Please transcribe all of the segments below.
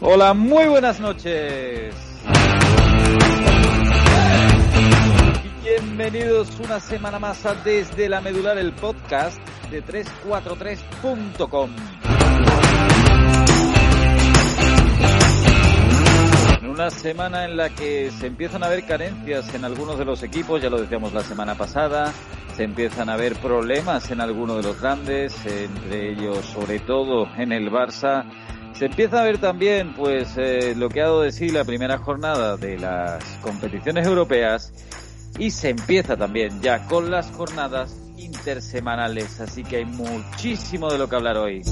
Hola, muy buenas noches. Bienvenidos una semana más a Desde la Medular, el podcast de 343.com. una semana en la que se empiezan a ver carencias en algunos de los equipos, ya lo decíamos la semana pasada, se empiezan a ver problemas en algunos de los grandes, entre ellos sobre todo en el Barça. Se empieza a ver también, pues, eh, lo que ha dado de sí la primera jornada de las competiciones europeas y se empieza también ya con las jornadas intersemanales, así que hay muchísimo de lo que hablar hoy.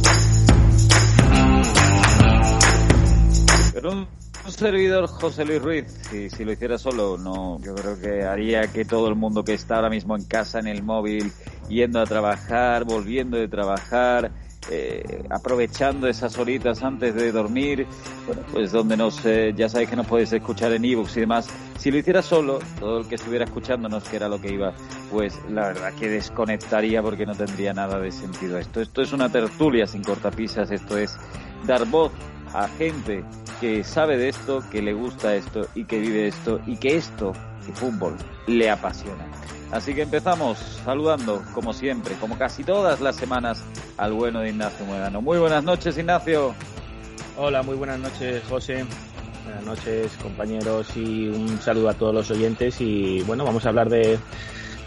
Pero un, servidor José Luis Ruiz, si, si lo hiciera solo, no, yo creo que haría que todo el mundo que está ahora mismo en casa, en el móvil, yendo a trabajar, volviendo de trabajar, eh, aprovechando esas horitas antes de dormir, bueno, pues donde nos, eh, ya sabéis que nos podéis escuchar en ebooks y demás. Si lo hiciera solo, todo el que estuviera escuchándonos, que era lo que iba, pues la verdad que desconectaría porque no tendría nada de sentido esto. Esto es una tertulia sin cortapisas, esto es dar voz a gente que sabe de esto, que le gusta esto y que vive esto y que esto, el fútbol, le apasiona. Así que empezamos saludando, como siempre, como casi todas las semanas, al bueno de Ignacio Muedano. Muy buenas noches, Ignacio. Hola, muy buenas noches, José. Buenas noches, compañeros, y un saludo a todos los oyentes. Y bueno, vamos a hablar de,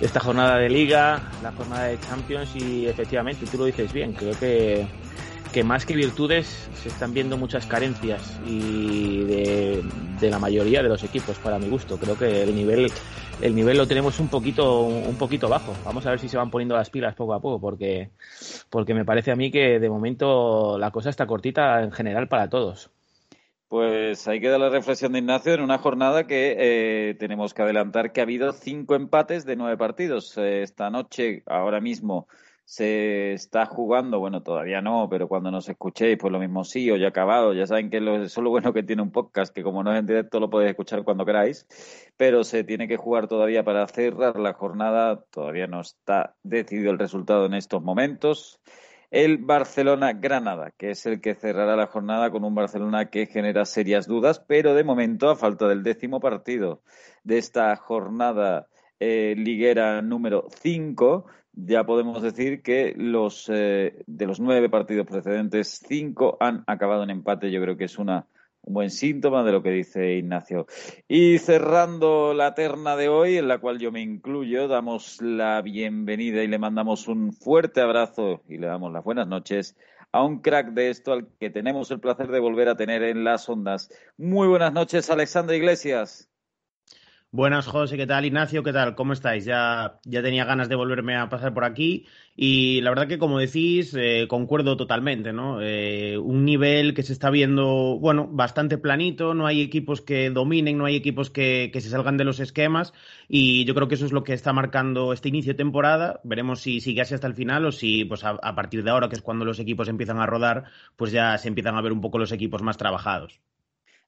esta jornada de Liga, la jornada de Champions, y efectivamente, tú lo dices bien, creo que que más que virtudes se están viendo muchas carencias y de, la mayoría de los equipos para mi gusto. Creo que el nivel el nivel lo tenemos un poquito un poquito bajo. Vamos a ver si se van poniendo las pilas poco a poco porque porque me parece a mí que de momento la cosa está cortita en general para todos. Pues ahí queda la reflexión de Ignacio en una jornada que eh, tenemos que adelantar que ha habido cinco empates de nueve partidos. Eh, esta noche ahora mismo se está jugando, bueno, todavía no, pero cuando nos escuchéis, pues lo mismo sí, o ya acabado, ya saben que lo, eso es lo bueno que tiene un podcast, que como no es en directo lo podéis escuchar cuando queráis, pero se tiene que jugar todavía para cerrar la jornada, todavía no está decidido el resultado en estos momentos. El Barcelona-Granada, que es el que cerrará la jornada con un Barcelona que genera serias dudas, pero de momento, a falta del décimo partido de esta jornada eh, liguera número 5, ya podemos decir que los eh, de los nueve partidos precedentes, cinco han acabado en empate. Yo creo que es una, un buen síntoma de lo que dice Ignacio. Y cerrando la terna de hoy, en la cual yo me incluyo, damos la bienvenida y le mandamos un fuerte abrazo y le damos las buenas noches a un crack de esto al que tenemos el placer de volver a tener en las ondas. Muy buenas noches, Alexandra Iglesias. Buenas, José, ¿qué tal? Ignacio, ¿qué tal? ¿Cómo estáis? Ya, ya tenía ganas de volverme a pasar por aquí y la verdad que, como decís, eh, concuerdo totalmente, ¿no? Eh, un nivel que se está viendo, bueno, bastante planito, no hay equipos que dominen, no hay equipos que, que se salgan de los esquemas y yo creo que eso es lo que está marcando este inicio de temporada. Veremos si sigue así hasta el final o si, pues a, a partir de ahora, que es cuando los equipos empiezan a rodar, pues ya se empiezan a ver un poco los equipos más trabajados.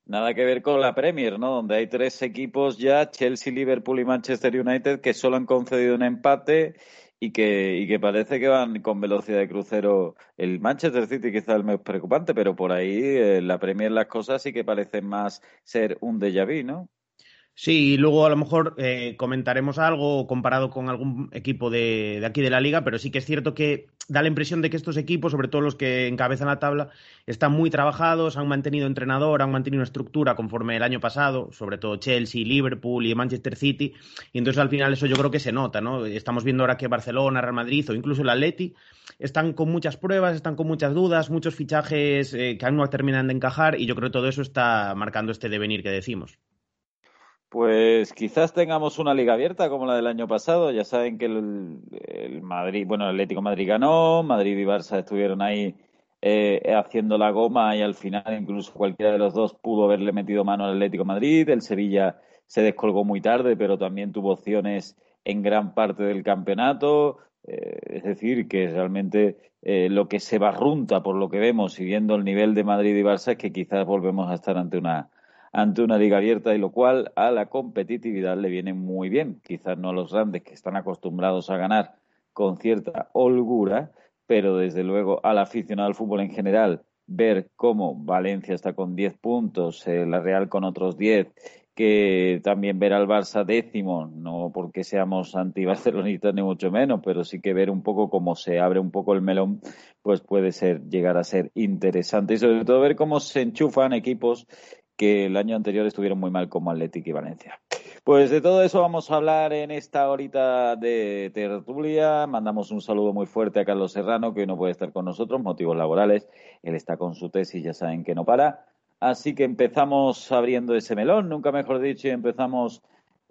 Nada que ver con la Premier, ¿no? Donde hay tres equipos ya, Chelsea, Liverpool y Manchester United, que solo han concedido un empate y que, y que parece que van con velocidad de crucero. El Manchester City quizá el más preocupante, pero por ahí eh, la Premier las cosas sí que parecen más ser un déjà vu, ¿no? Sí, y luego a lo mejor eh, comentaremos algo comparado con algún equipo de, aquí de la liga, pero sí que es cierto que da la impresión de que estos equipos, sobre todo los que encabezan la tabla, están muy trabajados, han mantenido entrenador, han mantenido una estructura conforme el año pasado, sobre todo Chelsea, Liverpool y Manchester City, y entonces al final eso yo creo que se nota, ¿no? Estamos viendo ahora que Barcelona, Real Madrid o incluso el Atleti están con muchas pruebas, están con muchas dudas, muchos fichajes que aún no terminan de encajar y yo creo que todo eso está marcando este devenir que decimos. Pues quizás tengamos una liga abierta como la del año pasado. Ya saben que el, Madrid, bueno, el Atlético Madrid ganó, Madrid y Barça estuvieron ahí eh, haciendo la goma y al final incluso cualquiera de los dos pudo haberle metido mano al Atlético Madrid. El Sevilla se descolgó muy tarde, pero también tuvo opciones en gran parte del campeonato. Eh, es decir, que realmente eh, lo que se barrunta por lo que vemos y viendo el nivel de Madrid y Barça es que quizás volvemos a estar ante una ante una liga abierta y lo cual a la competitividad le viene muy bien. Quizás no a los grandes que están acostumbrados a ganar con cierta holgura, pero desde luego al aficionado al fútbol en general ver cómo Valencia está con 10 puntos, eh, la Real con otros 10, que también ver al Barça décimo, no porque seamos anti-barcelonistas ni mucho menos, pero sí que ver un poco cómo se abre un poco el melón, pues puede ser llegar a ser interesante y sobre todo ver cómo se enchufan equipos que el año anterior estuvieron muy mal como Atlético y Valencia. Pues de todo eso vamos a hablar en esta horita de tertulia. Mandamos un saludo muy fuerte a Carlos Serrano, que hoy no puede estar con nosotros, motivos laborales. Él está con su tesis, ya saben que no para. Así que empezamos abriendo ese melón, nunca mejor dicho, y empezamos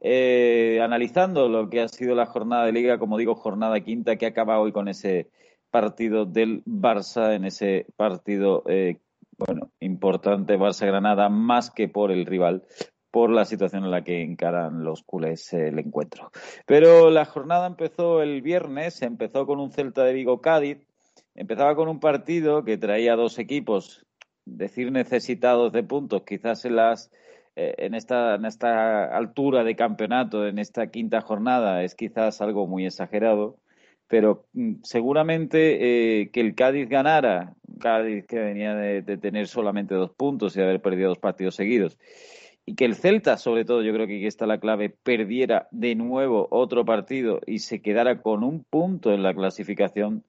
eh, analizando lo que ha sido la jornada de liga, como digo, jornada quinta que acaba hoy con ese partido del Barça, en ese partido eh, bueno, importante Barça-Granada más que por el rival, por la situación en la que encaran los culés el encuentro. Pero la jornada empezó el viernes, empezó con un Celta de Vigo-Cádiz, empezaba con un partido que traía dos equipos, decir necesitados de puntos, quizás en las eh, en esta, en esta altura de campeonato, en esta quinta jornada, es quizás algo muy exagerado, pero mm, seguramente eh, que el Cádiz ganara, Cádiz que venía de, tener solamente dos puntos y haber perdido dos partidos seguidos, y que el Celta, sobre todo, yo creo que aquí está la clave, perdiera de nuevo otro partido y se quedara con un punto en la clasificación,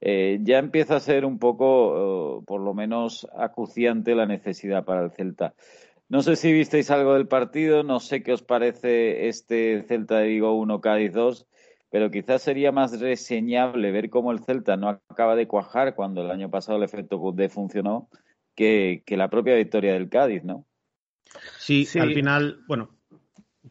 eh, ya empieza a ser un poco, oh, por lo menos, acuciante la necesidad para el Celta. No sé si visteis algo del partido, no sé qué os parece este Celta de Vigo 1, Cádiz 2 pero quizás sería más reseñable ver cómo el Celta no acaba de cuajar cuando el año pasado el efecto D funcionó que, la propia victoria del Cádiz, ¿no? Sí, al final, bueno.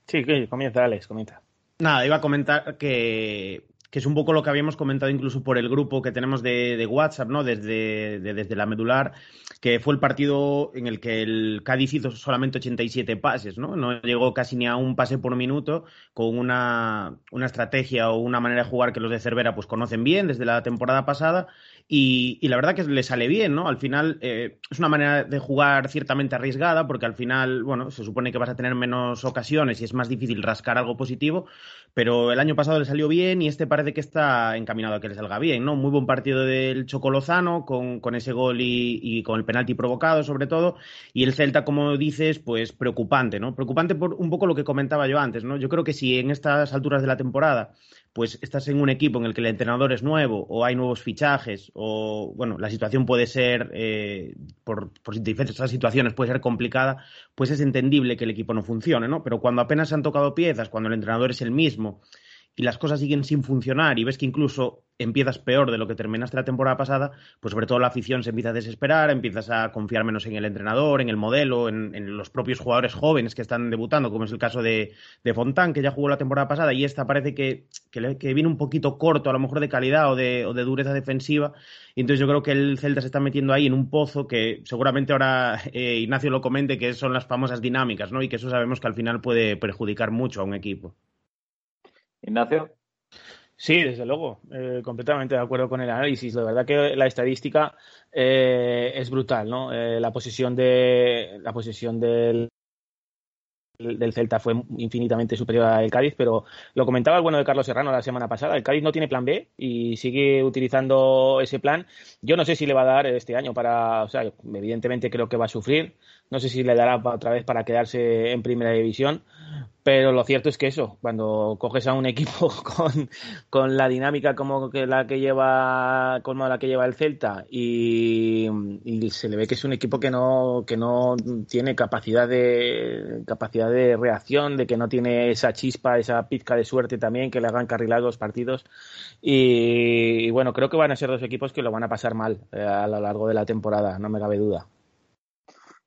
Sí, comienza, Alex, comienza. Nada, iba a comentar que, es un poco lo que habíamos comentado incluso por el grupo que tenemos de, WhatsApp, ¿no? Desde, desde la medular, que fue el partido en el que el Cádiz hizo solamente 87 pases, ¿no? No llegó casi ni a un pase por minuto, con una, una estrategia o una manera de jugar que los de Cervera pues conocen bien desde la temporada pasada y, la verdad que le sale bien, ¿no? Al final eh, es una manera de jugar ciertamente arriesgada porque al final, bueno, se supone que vas a tener menos ocasiones y es más difícil rascar algo positivo, pero el año pasado le salió bien y este parece que está encaminado a que le salga bien, ¿no? Muy buen partido del Chocolozano con, con ese gol y, y, con el penalti provocado sobre todo y el Celta, como dices, pues preocupante, ¿no? Preocupante por un poco lo que comentaba yo antes, ¿no? Yo creo que si en estas alturas de la temporada pues estás en un equipo en el que el entrenador es nuevo o hay nuevos fichajes o, bueno, la situación puede ser, eh, por, por diferentes situaciones, puede ser complicada, pues es entendible que el equipo no funcione, ¿no? Pero cuando apenas se han tocado piezas, cuando el entrenador es el mismo y las cosas siguen sin funcionar y ves que incluso empiezas peor de lo que terminaste la temporada pasada, pues sobre todo la afición se empieza a desesperar, empiezas a confiar menos en el entrenador, en el modelo, en, los propios jugadores jóvenes que están debutando, como es el caso de, de Fontán, que ya jugó la temporada pasada, y esta parece que, que, viene un poquito corto, a lo mejor de calidad o de, o de dureza defensiva. Y entonces yo creo que el Celta se está metiendo ahí en un pozo que seguramente ahora eh, Ignacio lo comente, que son las famosas dinámicas, ¿no? Y que eso sabemos que al final puede perjudicar mucho a un equipo. Ignacio. Sí, desde luego, eh, completamente de acuerdo con el análisis. La verdad que la estadística eh, es brutal, ¿no? Eh, la posesión de la posesión del del Celta fue infinitamente superior al Cádiz, pero lo comentaba el bueno de Carlos Serrano la semana pasada, el Cádiz no tiene plan B y sigue utilizando ese plan. Yo no sé si le va a dar este año para, o sea, evidentemente creo que va a sufrir, no sé si le dará otra vez para quedarse en primera división, Pero lo cierto es que eso, cuando coges a un equipo con, la dinámica como que la que lleva, como la que lleva el Celta, y, se le ve que es un equipo que no, que no tiene capacidad de capacidad de reacción, de que no tiene esa chispa, esa pizca de suerte también, que le hagan carrilar los partidos. Y, bueno, creo que van a ser dos equipos que lo van a pasar mal eh, a lo largo de la temporada, no me cabe duda.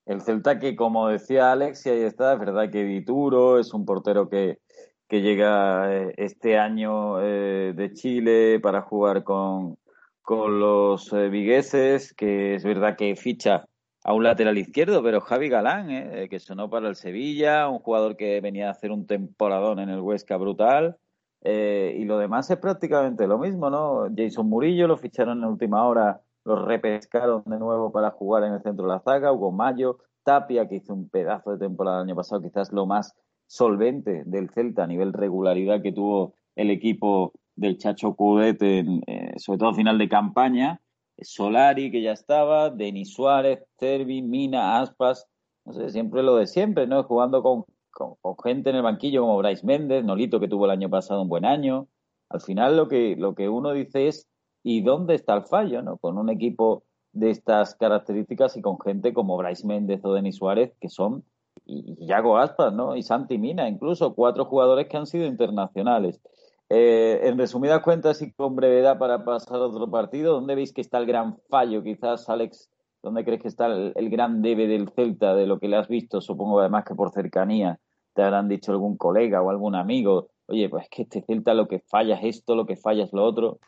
El Celta que, como decía Alex, y ahí está, es verdad que Dituro es un portero que, que llega eh, este año eh, de Chile para jugar con, con los eh, vigueses, que es verdad que ficha a un lateral izquierdo, pero Javi Galán, eh, que sonó para el Sevilla, un jugador que venía a hacer un temporadón en el Huesca brutal. y lo demás es prácticamente lo mismo, ¿no? Jason Murillo lo ficharon en última hora los repescaron de nuevo para jugar en el centro de la zaga, Hugo Mayo, Tapia, que hizo un pedazo de temporada el año pasado, quizás lo más solvente del Celta a nivel regularidad que tuvo el equipo del Chacho Cudete, eh, sobre todo final de campaña, Solari, que ya estaba, Denis Suárez, Cervi, Mina, Aspas, no sé, siempre lo de siempre, ¿no? Jugando con, con, con, gente en el banquillo como Bryce Méndez, Nolito, que tuvo el año pasado un buen año. Al final lo que, lo que uno dice es ¿Y dónde está el fallo? ¿no? Con un equipo de estas características y con gente como Bryce Méndez o Denis Suárez, que son, y Yago Aspas, ¿no? Y Santi Mina, incluso cuatro jugadores que han sido internacionales. Eh, en resumidas cuentas y con brevedad para pasar a otro partido, ¿dónde veis que está el gran fallo? Quizás, Alex, ¿dónde crees que está el, el gran debe del Celta de lo que le has visto? Supongo además que por cercanía te habrán dicho algún colega o algún amigo, oye, pues que este Celta lo que falla es esto, lo que falla es lo otro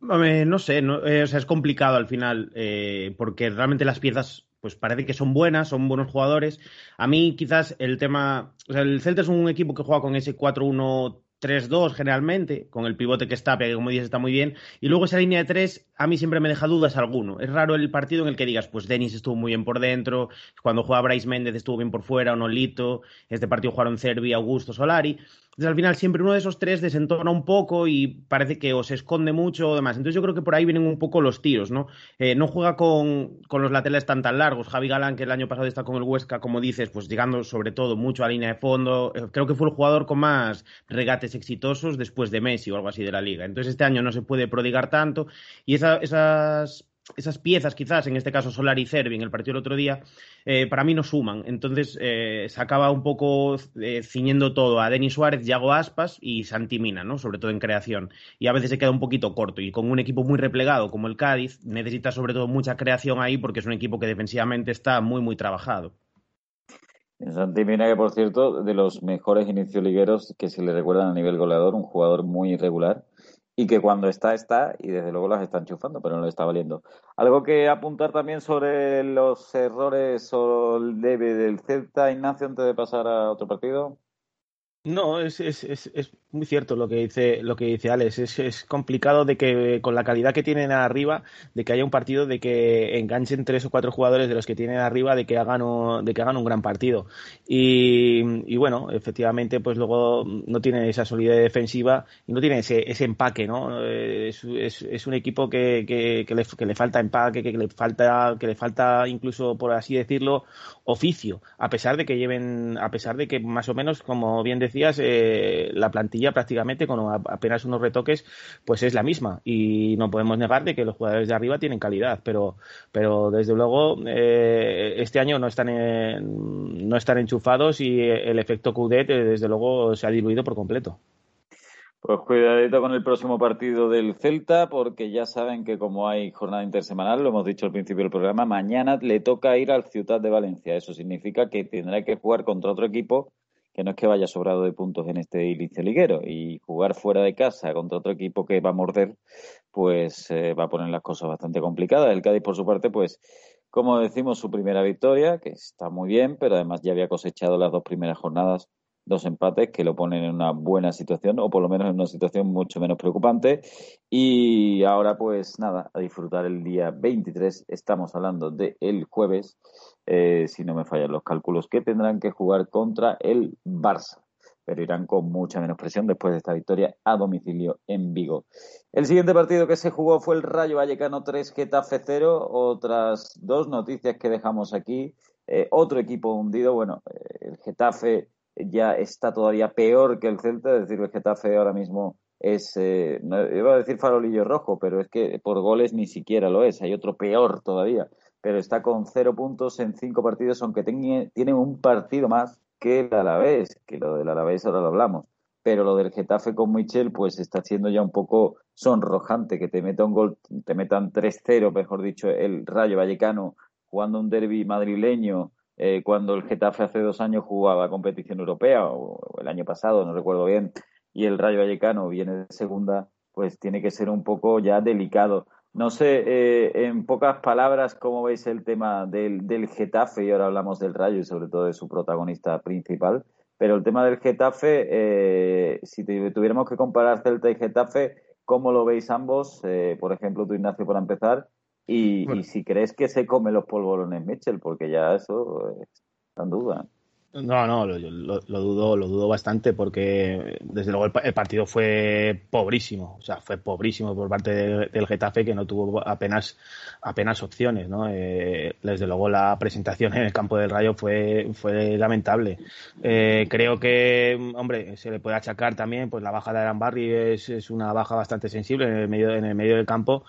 no sé, eh, o sea, es complicado al final, eh, porque realmente las piezas, pues parece que son buenas, son buenos jugadores. A mí quizás el tema, el Celta es un equipo que juega con ese 4-1 3-2 generalmente, con el pivote que está, que como dices está muy bien. Y luego esa línea de 3 a mí siempre me deja dudas alguno. Es raro el partido en el que digas, pues Denis estuvo muy bien por dentro, cuando juega Bryce Méndez estuvo bien por fuera, o Nolito, este partido jugaron Cervi, Augusto, Solari. Al final siempre uno de esos tres desentona un poco y parece que o se esconde mucho o demás. Entonces yo creo que por ahí vienen un poco los tiros, ¿no? Eh, no juega con, con, los laterales tan largos. Javi Galán, que el año pasado está con el Huesca, como dices, pues llegando sobre todo mucho a línea de fondo. Eh, creo que fue el jugador con más regates exitosos después de Messi o algo así de la liga. Entonces este año no se puede prodigar tanto y esa, esas esas piezas, quizás, en este caso Solar y Cervi, en el partido del otro día, eh, para mí no suman. Entonces eh, se acaba un poco eh, ciñendo todo a Denis Suárez, Yago Aspas y Santi Mina, ¿no? sobre todo en creación. Y a veces se queda un poquito corto. Y con un equipo muy replegado como el Cádiz, necesita sobre todo mucha creación ahí porque es un equipo que defensivamente está muy, muy trabajado. Santi Mina, que por cierto, de los mejores inicios ligueros que se le recuerdan a nivel goleador, un jugador muy irregular y que cuando está, está, y desde luego las están chufando, pero no le está valiendo. Algo que apuntar también sobre los errores o el debe del Celta, Ignacio, antes de pasar a otro partido. No, es, es, es, es, muy cierto lo que dice lo que dice Alex. Es, complicado de que con la calidad que tienen arriba, de que haya un partido, de que enganchen tres o cuatro jugadores de los que tienen arriba, de que hagan un, de que hagan un gran partido. Y, y bueno, efectivamente, pues luego no tienen esa solidez defensiva y no tienen ese, ese empaque, ¿no? Es, un equipo que, que, que, le, que le falta empaque, que, le falta, que le falta incluso, por así decirlo, oficio, a pesar de que lleven, a pesar de que más o menos, como bien decías, eh, la plantilla prácticamente con apenas unos retoques, pues es la misma y no podemos negar de que los jugadores de arriba tienen calidad, pero, pero desde luego eh, este año no están, no están enchufados y el efecto Coudet eh, desde luego se ha diluido por completo. Pues cuidadito con el próximo partido del Celta, porque ya saben que como hay jornada intersemanal, lo hemos dicho al principio del programa, mañana le toca ir al Ciudad de Valencia. Eso significa que tendrá que jugar contra otro equipo que no es que vaya sobrado de puntos en este inicio liguero y jugar fuera de casa contra otro equipo que va a morder, pues eh, va a poner las cosas bastante complicadas. El Cádiz, por su parte, pues, como decimos, su primera victoria, que está muy bien, pero además ya había cosechado las dos primeras jornadas dos empates que lo ponen en una buena situación o por lo menos en una situación mucho menos preocupante y ahora pues nada, a disfrutar el día 23, estamos hablando del el jueves, eh, si no me fallan los cálculos, que tendrán que jugar contra el Barça pero irán con mucha menos presión después de esta victoria a domicilio en Vigo. El siguiente partido que se jugó fue el Rayo Vallecano 3, Getafe 0. Otras dos noticias que dejamos aquí. Eh, otro equipo hundido, bueno, eh, el Getafe ya está todavía peor que el Celta, es decir, el Getafe ahora mismo es, eh, iba a decir farolillo rojo, pero es que por goles ni siquiera lo es, hay otro peor todavía, pero está con cero puntos en cinco partidos, aunque tiene un partido más que el Alavés, que lo del Alavés ahora lo hablamos, pero lo del Getafe con Michel pues está siendo ya un poco sonrojante, que te meta un gol, te metan 3-0, mejor dicho, el Rayo Vallecano jugando un derby madrileño, eh, cuando el Getafe hace dos años jugaba competición europea, o el año pasado, no recuerdo bien, y el Rayo Vallecano viene de segunda, pues tiene que ser un poco ya delicado. No sé, eh, en pocas palabras, ¿cómo veis el tema del, del Getafe? Y ahora hablamos del Rayo y sobre todo de su protagonista principal. Pero el tema del Getafe, eh, si tuviéramos que comparar Celta y Getafe, ¿cómo lo veis ambos? Eh, por ejemplo, tú, Ignacio, para empezar. Y, si crees que se come los polvorones Mitchell, porque ya eso está en duda. No, no, lo, lo, dudo, lo dudo bastante porque desde luego el, partido fue pobrísimo, o sea, fue pobrísimo por parte del Getafe que no tuvo apenas apenas opciones, ¿no? Eh, desde luego la presentación en el campo del Rayo fue fue lamentable. Eh, creo que, hombre, se le puede achacar también, pues la baja de Arambarri es, es una baja bastante sensible en el medio en el medio del campo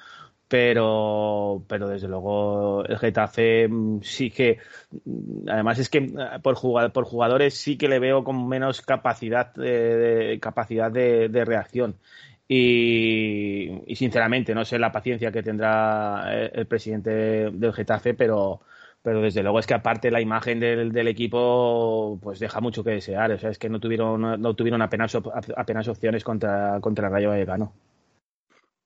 pero, pero desde luego el Getafe mm, sí que, mm, además es que mm, por, jugadores sí que le veo con menos capacidad capacidad de, reacción. Y, sinceramente no sé la paciencia que tendrá el, presidente del Getafe, pero, pero desde luego es que aparte la imagen del, del, equipo pues deja mucho que desear. O sea, es que no tuvieron, no, tuvieron apenas, apenas opciones contra, contra el Rayo Vallecano.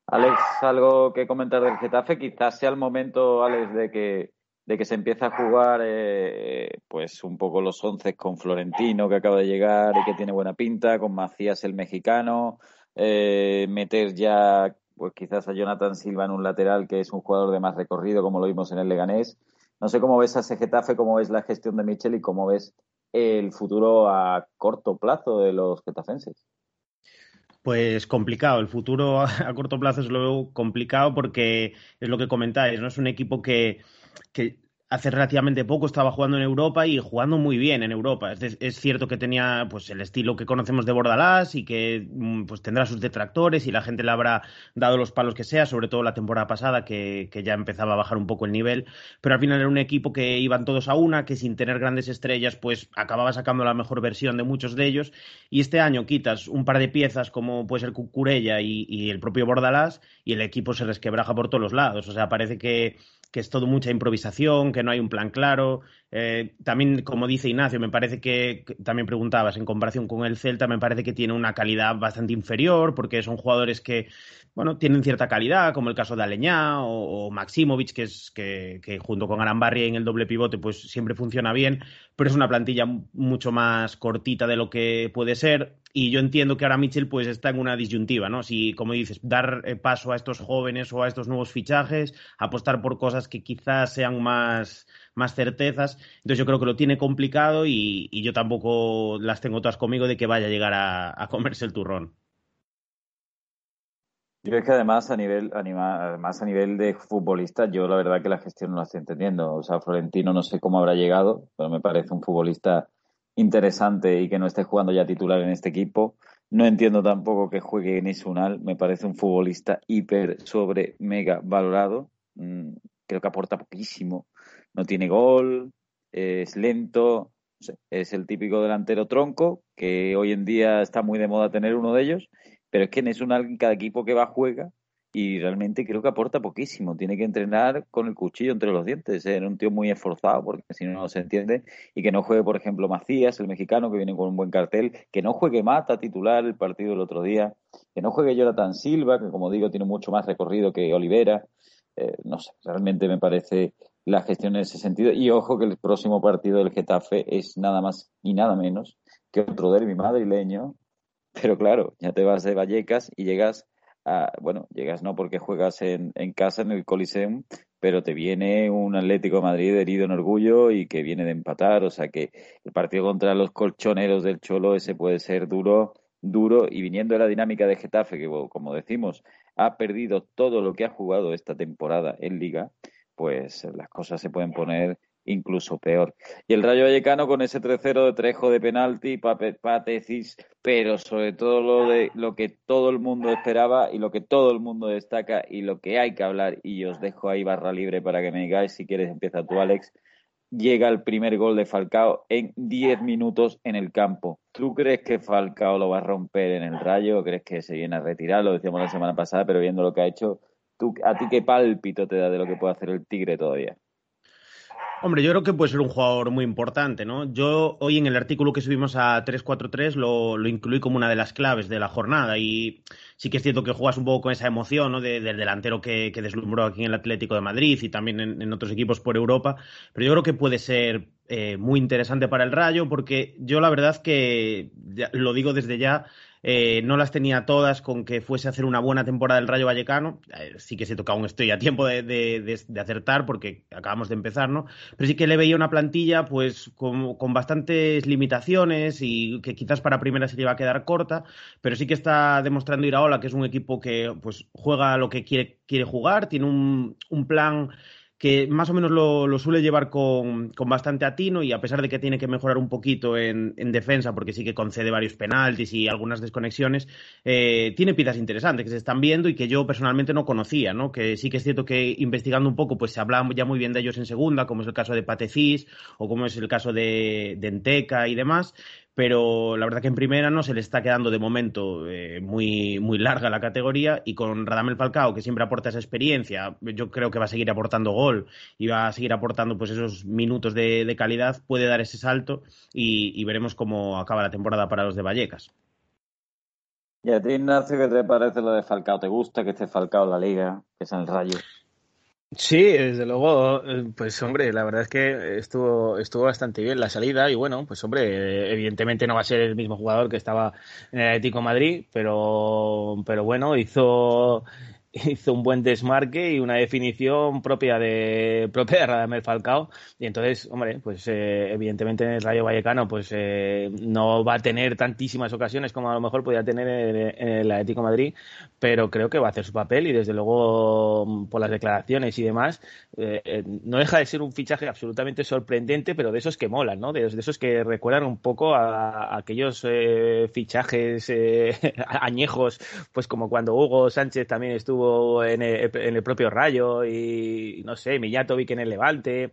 Alex, algo que comentar del Getafe, quizás sea el momento, Alex, de que, de que se empiece a jugar eh, pues un poco los once con Florentino, que acaba de llegar y que tiene buena pinta, con Macías el mexicano, eh, meter ya pues quizás a Jonathan Silva en un lateral, que es un jugador de más recorrido, como lo vimos en el Leganés. No sé cómo ves a ese Getafe, cómo ves la gestión de Michel y cómo ves el futuro a corto plazo de los getafenses. Pues complicado, el futuro a corto plazo es lo complicado porque es lo que comentáis, ¿no? Es un equipo que, que hace relativamente poco estaba jugando en Europa y jugando muy bien en Europa. Es, cierto que tenía pues el estilo que conocemos de Bordalás y que mm, pues tendrá sus detractores y la gente le habrá dado los palos que sea, sobre todo la temporada pasada que, que, ya empezaba a bajar un poco el nivel, pero al final era un equipo que iban todos a una, que sin tener grandes estrellas pues acababa sacando la mejor versión de muchos de ellos. Y este año quitas un par de piezas como puede ser Cucurella y, y el propio Bordalás y el equipo se resquebraja por todos los lados, o sea, parece que que es todo mucha improvisación, que no hay un plan claro. Eh, también, como dice Ignacio, me parece que, también preguntabas, en comparación con el Celta, me parece que tiene una calidad bastante inferior, porque son jugadores que, bueno, tienen cierta calidad, como el caso de Aleñá o, o Maximovic, que es que, junto con Arambarri en el doble pivote, pues siempre funciona bien, pero es una plantilla mucho más cortita de lo que puede ser. Y yo entiendo que ahora Mitchell pues está en una disyuntiva, ¿no? Si, como dices, dar eh, paso a estos jóvenes o a estos nuevos fichajes, apostar por cosas que quizás sean más, más certezas. Entonces yo creo que lo tiene complicado y, yo tampoco las tengo todas conmigo de que vaya a llegar a, comerse el turrón. Yo creo que además a nivel además a nivel de futbolista, yo la verdad que la gestión no la estoy entendiendo. O sea, Florentino no sé cómo habrá llegado, pero me parece un futbolista interesante y que no esté jugando ya titular en este equipo. No entiendo tampoco que juegue en Isunal, me parece un futbolista hiper sobre mega valorado. Mm, creo que aporta poquísimo. No tiene gol, es lento, es el típico delantero tronco, que hoy en día está muy de moda tener uno de ellos, pero es que en cada equipo que va juega y realmente creo que aporta poquísimo. Tiene que entrenar con el cuchillo entre los dientes. Era un tío muy esforzado porque si no, no se entiende. Y que no juegue, por ejemplo, Macías, el mexicano, que viene con un buen cartel. Que no juegue Mata titular el partido del otro día. Que no juegue Jonathan Silva, que como digo, tiene mucho más recorrido que Olivera. Eh, no sé, realmente me parece la gestión en ese sentido. Y ojo que el próximo partido del Getafe es nada más y nada menos que otro derbi madrileño. Pero claro, ya te vas de Vallecas y llegas bueno, llegas no porque juegas en, en casa en el Coliseum, pero te viene un Atlético Madrid herido en orgullo y que viene de empatar, o sea que el partido contra los colchoneros del Cholo ese puede ser duro, duro. Y viniendo de la dinámica de Getafe que como decimos ha perdido todo lo que ha jugado esta temporada en Liga, pues las cosas se pueden poner incluso peor. Y el Rayo Vallecano con ese 3-0 de Trejo de penalti, Patecis, pero sobre todo lo de lo que todo el mundo esperaba y lo que todo el mundo destaca y lo que hay que hablar y os dejo ahí barra libre para que me digáis si quieres empieza tú Alex. Llega el primer gol de Falcao en 10 minutos en el campo. ¿Tú crees que Falcao lo va a romper en el Rayo? ¿Crees que se viene a retirar? Lo decíamos la semana pasada, pero viendo lo que ha hecho, ¿tú, ¿a ti qué pálpito te da de lo que puede hacer el Tigre todavía? Hombre, yo creo que puede ser un jugador muy importante, ¿no? Yo hoy en el artículo que subimos a 343 lo, lo incluí como una de las claves de la jornada y sí que es cierto que juegas un poco con esa emoción, ¿no? del delantero que, deslumbró aquí en el Atlético de Madrid y también en, otros equipos por Europa, pero yo creo que puede ser eh, muy interesante para el Rayo porque yo la verdad que, lo digo desde ya, eh, no las tenía todas con que fuese a hacer una buena temporada del Rayo Vallecano. Eh, sí que se toca aún estoy a tiempo de, acertar porque acabamos de empezar, ¿no? Pero sí que le veía una plantilla pues con, bastantes limitaciones y que quizás para primera se le iba a quedar corta, pero sí que está demostrando Iraola que es un equipo que pues juega lo que quiere, quiere jugar, tiene un, un plan que más o menos lo, suele llevar con, bastante atino y a pesar de que tiene que mejorar un poquito en, defensa, porque sí que concede varios penaltis y algunas desconexiones, eh, tiene piezas interesantes que se están viendo y que yo personalmente no conocía, ¿no? Que sí que es cierto que investigando un poco, pues se habla ya muy bien de ellos en segunda, como es el caso de Patecís o como es el caso de, de Enteca y demás, pero la verdad que en primera no se le está quedando de momento eh, muy, muy larga la categoría y con Radamel Falcao, que siempre aporta esa experiencia, yo creo que va a seguir aportando gol y va a seguir aportando pues esos minutos de, calidad, puede dar ese salto y, veremos cómo acaba la temporada para los de Vallecas. ¿Y a ti, Ignacio, qué te parece lo de Falcao? ¿Te gusta que esté Falcao en la liga, que es en el Rayo? Sí, desde luego, pues hombre, la verdad es que estuvo, estuvo bastante bien la salida y bueno, pues hombre, evidentemente no va a ser el mismo jugador que estaba en el Atlético Madrid, pero, pero bueno, hizo, hizo un buen desmarque y una definición propia de propia de Radamel Falcao. Y entonces hombre pues eh, evidentemente en el Rayo Vallecano pues eh, no va a tener tantísimas ocasiones como a lo mejor podía tener en, el Atlético Madrid pero creo que va a hacer su papel y desde luego por las declaraciones y demás eh, no deja de ser un fichaje absolutamente sorprendente pero de esos que molan no de, esos que recuerdan un poco a, aquellos fichajes añejos pues como cuando Hugo Sánchez también estuvo en el, propio Rayo y no sé, Mijatovic en el Levante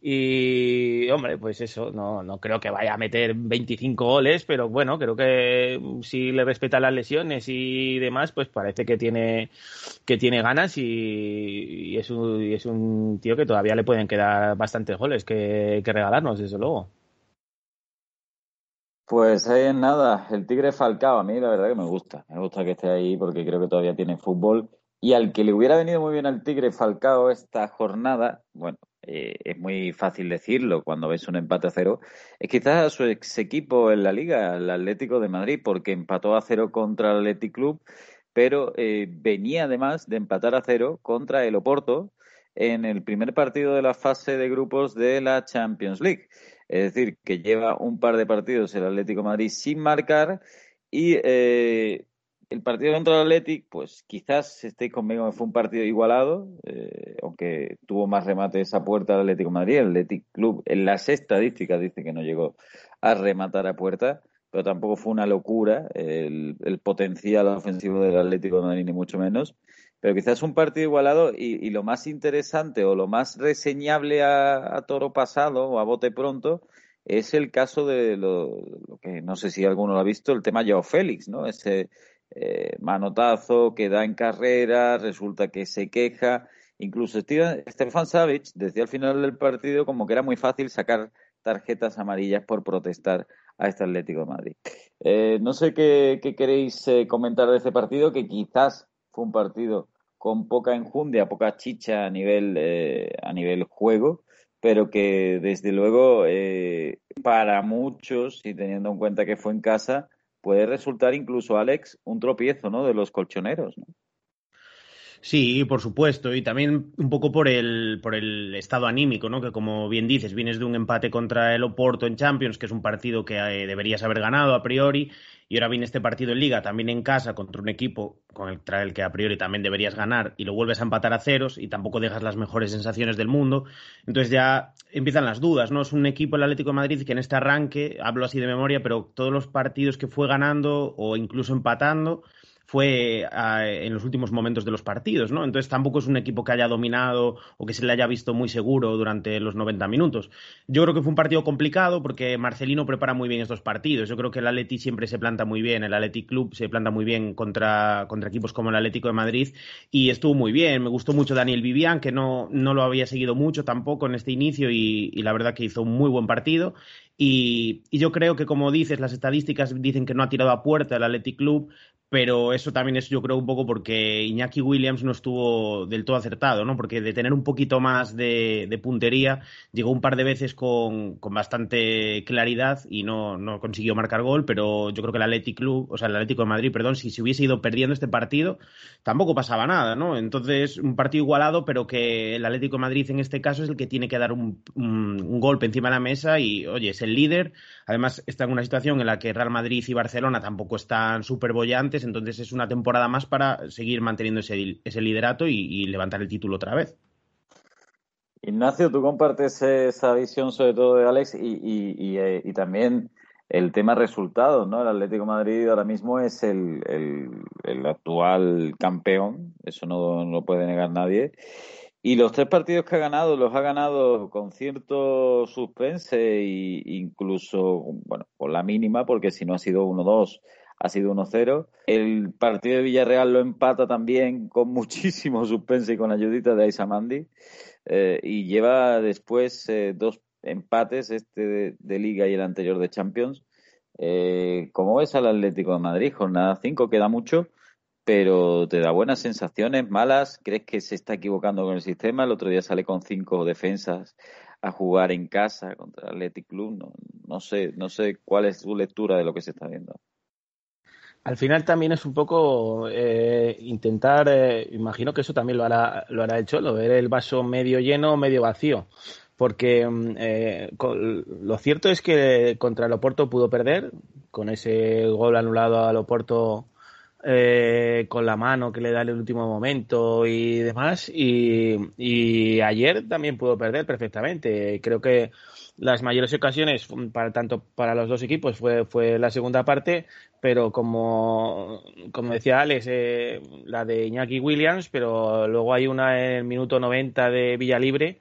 y hombre, pues eso, no, no creo que vaya a meter 25 goles, pero bueno, creo que si le respeta las lesiones y demás, pues parece que tiene que tiene ganas y, es, un, es un tío que todavía le pueden quedar bastantes goles que, regalarnos, desde luego. Pues ahí en nada, el Tigre Falcao, a mí la verdad que me gusta, me gusta que esté ahí porque creo que todavía tiene fútbol y al que le hubiera venido muy bien al Tigre Falcao esta jornada, bueno, eh, es muy fácil decirlo cuando ves un empate a cero, es quizás a su ex equipo en la liga, el Atlético de Madrid, porque empató a cero contra el Athletic Club, pero eh, venía además de empatar a cero contra el Oporto en el primer partido de la fase de grupos de la Champions League. Es decir, que lleva un par de partidos el Atlético Madrid sin marcar y eh, el partido contra el Athletic, pues quizás estéis conmigo fue un partido igualado, eh, aunque tuvo más remates a puerta el Atlético Madrid. El Athletic Club en las estadísticas dice que no llegó a rematar a puerta, pero tampoco fue una locura el, potencial ofensivo del Atlético Madrid, ni mucho menos. Pero quizás un partido igualado y, lo más interesante o lo más reseñable a, toro pasado o a bote pronto es el caso de lo, que no sé si alguno lo ha visto, el tema Joao Félix, ¿no? Ese eh, manotazo que da en carrera, resulta que se queja. Incluso Stefan Savic decía al final del partido como que era muy fácil sacar tarjetas amarillas por protestar a este Atlético Madrid. Eh, no sé qué, queréis eh, comentar de este partido, que quizás fue un partido con poca enjundia, poca chicha a nivel, a nivel juego, pero que desde luego para muchos, y teniendo en cuenta que fue en casa, puede resultar incluso, Alex, un tropiezo ¿no? de los colchoneros. ¿no? Sí, por supuesto, y también un poco por el, por el estado anímico, ¿no? Que como bien dices, vienes de un empate contra el Oporto en Champions, que es un partido que eh, deberías haber ganado a priori, y ahora viene este partido en Liga también en casa contra un equipo contra el que a priori también deberías ganar y lo vuelves a empatar a ceros y tampoco dejas las mejores sensaciones del mundo. Entonces ya empiezan las dudas, ¿no? Es un equipo el Atlético de Madrid que en este arranque, hablo así de memoria, pero todos los partidos que fue ganando o incluso empatando, fue en los últimos momentos de los partidos, ¿no? Entonces tampoco es un equipo que haya dominado o que se le haya visto muy seguro durante los 90 minutos. Yo creo que fue un partido complicado porque Marcelino prepara muy bien estos partidos. Yo creo que el Atleti siempre se planta muy bien, el Athletic Club se planta muy bien contra, contra equipos como el Atlético de Madrid y estuvo muy bien. Me gustó mucho Daniel Vivian, que no, no lo había seguido mucho tampoco en este inicio y, y la verdad que hizo un muy buen partido. Y, yo creo que, como dices, las estadísticas dicen que no ha tirado a puerta el Athletic Club, pero eso también es, yo creo, un poco porque Iñaki Williams no estuvo del todo acertado, ¿no? Porque de tener un poquito más de, puntería, llegó un par de veces con, bastante claridad y no, no, consiguió marcar gol, pero yo creo que el Athletic Club, o sea, el Atlético de Madrid, perdón, si se hubiese ido perdiendo este partido, tampoco pasaba nada, ¿no? Entonces, un partido igualado, pero que el Atlético de Madrid en este caso es el que tiene que dar un, un golpe encima de la mesa y, oye, es el líder, además está en una situación en la que Real Madrid y Barcelona tampoco están súper bollantes, entonces es una temporada más para seguir manteniendo ese, ese liderato y, levantar el título otra vez. Ignacio, tú compartes esa visión sobre todo de Alex y, eh, también el tema resultados, ¿no? El Atlético Madrid ahora mismo es el, actual campeón, eso no, lo puede negar nadie. Y los tres partidos que ha ganado, los ha ganado con cierto suspense e incluso, bueno, con la mínima, porque si no ha sido 1-2, ha sido 1-0. El partido de Villarreal lo empata también con muchísimo suspense y con ayudita de Aisamandi. Eh, y lleva después eh, dos empates, este de, Liga y el anterior de Champions. Eh, ¿Cómo ves al Atlético de Madrid? Jornada 5, queda mucho, pero te da buenas sensaciones, malas. ¿Crees que se está equivocando con el sistema? El otro día sale con cinco defensas a jugar en casa contra el Athletic Club. No, no sé, no sé cuál es su lectura de lo que se está viendo al final también es un poco eh, intentar, eh, imagino que eso también lo hará, lo hará el Cholo, ver el vaso medio lleno medio vacío. Porque mm, eh, lo cierto es que contra el Oporto pudo perder, con ese gol anulado al Oporto con la mano que le da en el último momento y demás. Y, y ayer también pudo perder perfectamente. Creo que las mayores ocasiones para tanto para los dos equipos fue, fue la segunda parte, pero como, como decía Alex, eh, la de Iñaki Williams, pero luego hay una en el minuto 90 de Villalibre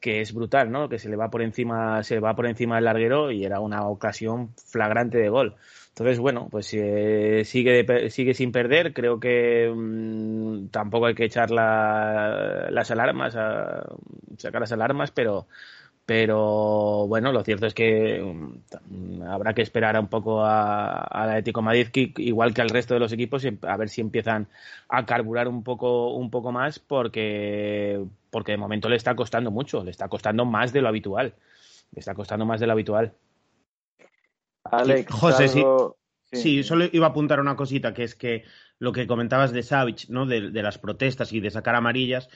que es brutal, ¿no? Que se le va por encima, se va por encima del larguero y era una ocasión flagrante de gol. Entonces, bueno, pues eh, sigue, sigue sin perder. Creo que mm, tampoco hay que echar las alarmas, a, sacar las alarmas, pero, pero bueno, lo cierto es que mm, habrá que esperar un poco a, la Atlético Madrid, igual que al resto de los equipos, a ver si empiezan a carburar un poco, un poco más, porque, porque de momento le está costando mucho, le está costando más de lo habitual. Le está costando más de lo habitual. Alex, José, sí. Sí, solo iba a apuntar una cosita, que es que lo que comentabas de Savage, ¿no? De, las protestas y de sacar amarillas,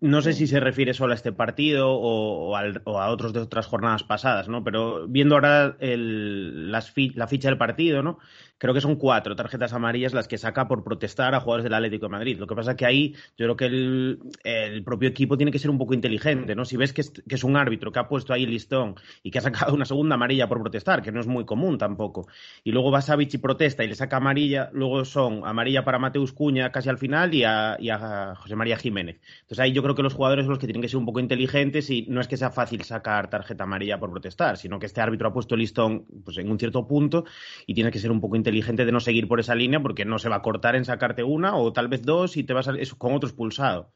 no sé si se refiere solo a este partido o, a otros de otras jornadas pasadas, ¿no? Pero viendo ahora el, la ficha del partido, ¿no? Creo que son cuatro tarjetas amarillas las que saca por protestar a jugadores del Atlético de Madrid. Lo que pasa es que ahí yo creo que el, propio equipo tiene que ser un poco inteligente, ¿no? Si ves que es, un árbitro que ha puesto ahí el listón y que ha sacado una segunda amarilla por protestar, que no es muy común tampoco, y luego va Savage y protesta y le saca amarilla, luego son amarilla para Mateus Cuña casi al final y a, José María Jiménez. Entonces ahí yo creo que los jugadores son los que tienen que ser un poco inteligentes y no es que sea fácil sacar tarjeta amarilla por protestar, sino que este árbitro ha puesto el listón pues, en un cierto punto y tiene que ser un poco inteligente de no seguir por esa línea porque no se va a cortar en sacarte una o tal vez dos y te vas a, con otro expulsado.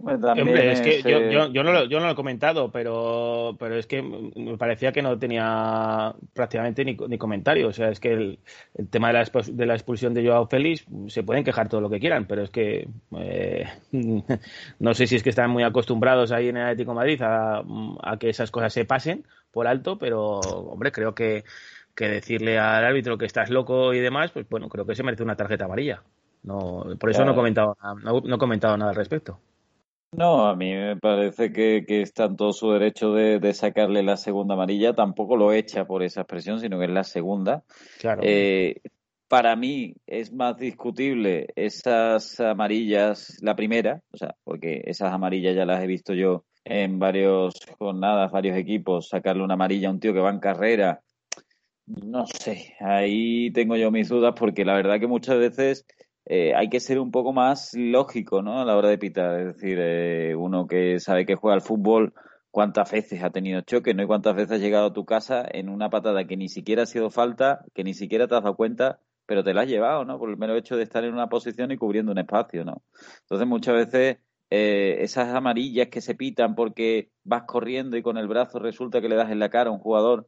Hombre, es que yo, yo, no lo, yo no lo he comentado, pero, pero es que me parecía que no tenía prácticamente ni, ni comentario. O sea, es que el, tema de la, de la, expulsión de Joao Félix se pueden quejar todo lo que quieran, pero es que eh, no sé si es que están muy acostumbrados ahí en el Atlético de Madrid a, a que esas cosas se pasen por alto, pero hombre, creo que, que decirle al árbitro que estás loco y demás, pues bueno, creo que se merece una tarjeta amarilla. No, por eso no he comentado, no, no he comentado nada al respecto. No, a mí me parece que, que está en todo su derecho de, sacarle la segunda amarilla. Tampoco lo echa por esa expresión, sino que es la segunda. Claro. Eh, para mí es más discutible esas amarillas, la primera, o sea, porque esas amarillas ya las he visto yo en varios jornadas, varios equipos, sacarle una amarilla a un tío que va en carrera. No sé, ahí tengo yo mis dudas porque la verdad que muchas veces eh, hay que ser un poco más lógico ¿no? a la hora de pitar. Es decir, eh, uno que sabe que juega al fútbol, cuántas veces ha tenido choque, ¿no? Y cuántas veces has llegado a tu casa en una patada que ni siquiera ha sido falta, que ni siquiera te has dado cuenta, pero te la has llevado, ¿no? Por el mero hecho de estar en una posición y cubriendo un espacio, ¿no? Entonces, muchas veces eh, esas amarillas que se pitan porque vas corriendo y con el brazo resulta que le das en la cara a un jugador,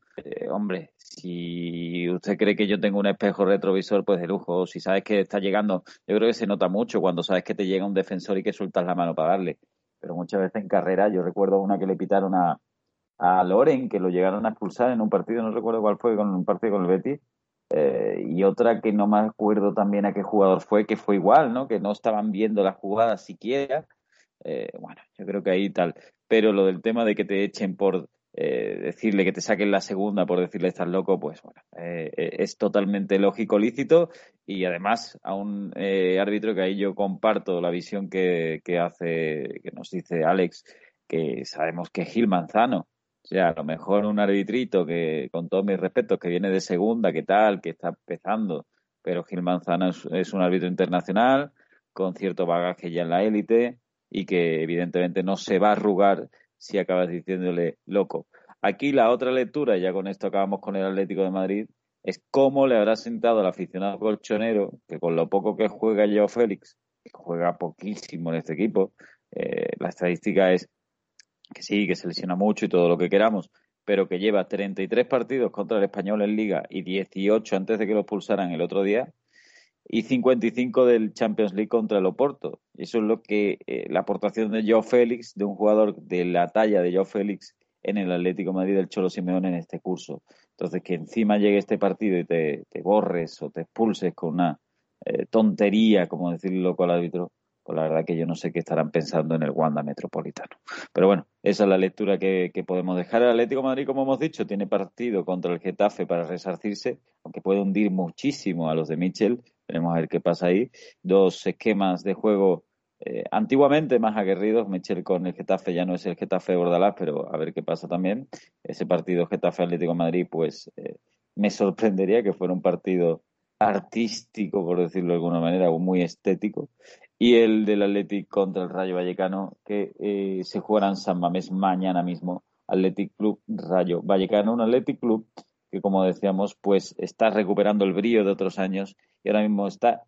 hombre, si usted cree que yo tengo un espejo retrovisor, pues de lujo. Si sabes que está llegando, yo creo que se nota mucho cuando sabes que te llega un defensor y que sueltas la mano para darle. Pero muchas veces en carrera, yo recuerdo una que le pitaron a, a Loren, que lo llegaron a expulsar en un partido, no recuerdo cuál fue, con un partido con el Betis. Eh, y otra que no me acuerdo también a qué jugador fue, que fue igual, ¿no? Que no estaban viendo las jugadas siquiera. Eh, bueno, yo creo que ahí tal. Pero lo del tema de que te echen por eh, decirle que te saquen la segunda por decirle estás loco, pues bueno, eh, eh, es totalmente lógico, lícito y además a un árbitro que ahí yo comparto la visión que, que, hace, que nos dice Alex, que sabemos que es Gil Manzano. O sea, a lo mejor un arbitrito que, con todos mis respetos, que viene de segunda, que tal, que está empezando, pero Gil Manzano es, es un árbitro internacional con cierto bagaje ya en la élite y que evidentemente no se va a arrugar si acabas diciéndole loco. Aquí la otra lectura, ya con esto acabamos con el Atlético de Madrid, es cómo le habrá sentado al aficionado colchonero, que con lo poco que juega Joe Félix, juega poquísimo en este equipo, eh, la estadística es que sí, que se lesiona mucho y todo lo que queramos, pero que lleva 33 partidos contra el español en liga y 18 antes de que lo expulsaran el otro día, y 55 del Champions League contra el Oporto. Eso es lo que eh, la aportación de Joe Félix, de un jugador de la talla de Joe Félix en el Atlético Madrid del Cholo Simeone en este curso. Entonces, que encima llegue este partido y te, borres o te expulses con una eh, tontería, como decirlo con el árbitro, pues la verdad que yo no sé qué estarán pensando en el Wanda Metropolitano. Pero bueno, esa es la lectura que, que podemos dejar. El Atlético Madrid, como hemos dicho, tiene partido contra el Getafe para resarcirse, aunque puede hundir muchísimo a los de Mitchell Veremos a ver qué pasa ahí. Dos esquemas de juego eh, antiguamente más aguerridos. Michel con el Getafe ya no es el Getafe de Bordalás, pero a ver qué pasa también. Ese partido Getafe Atlético Madrid, pues eh, me sorprendería que fuera un partido artístico, por decirlo de alguna manera, o muy estético. Y el del Atlético contra el Rayo Vallecano, que eh, se jugará en San Mamés mañana mismo. Athletic Club Rayo Vallecano, un Athletic Club que como decíamos, pues está recuperando el brillo de otros años y ahora mismo está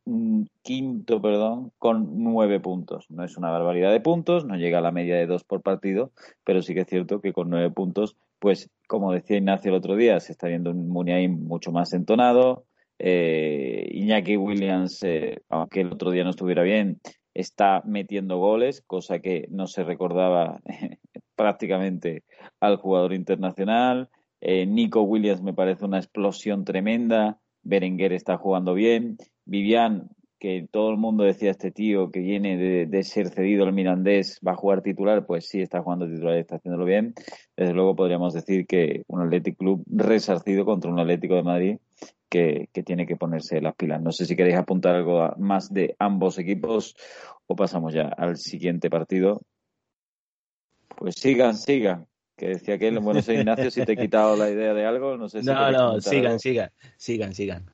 quinto, perdón, con nueve puntos. No es una barbaridad de puntos, no llega a la media de dos por partido, pero sí que es cierto que con nueve puntos, pues como decía Ignacio el otro día, se está viendo un Muniain mucho más entonado. Eh, Iñaki Williams, eh, aunque el otro día no estuviera bien, está metiendo goles, cosa que no se recordaba prácticamente al jugador internacional. Eh, Nico Williams me parece una explosión tremenda. Berenguer está jugando bien. Vivian, que todo el mundo decía este tío que viene de, ser cedido al Mirandés, va a jugar titular, pues sí, está jugando titular y está haciéndolo bien. Desde luego podríamos decir que un Athletic Club resarcido contra un Atlético de Madrid que, que, tiene que ponerse las pilas. No sé si queréis apuntar algo más de ambos equipos o pasamos ya al siguiente partido. Pues sigan, sigan que decía que bueno, Buenos Ignacio, si te he quitado la idea de algo, no sé si... No, no, sigan, sigan, sigan, sigan.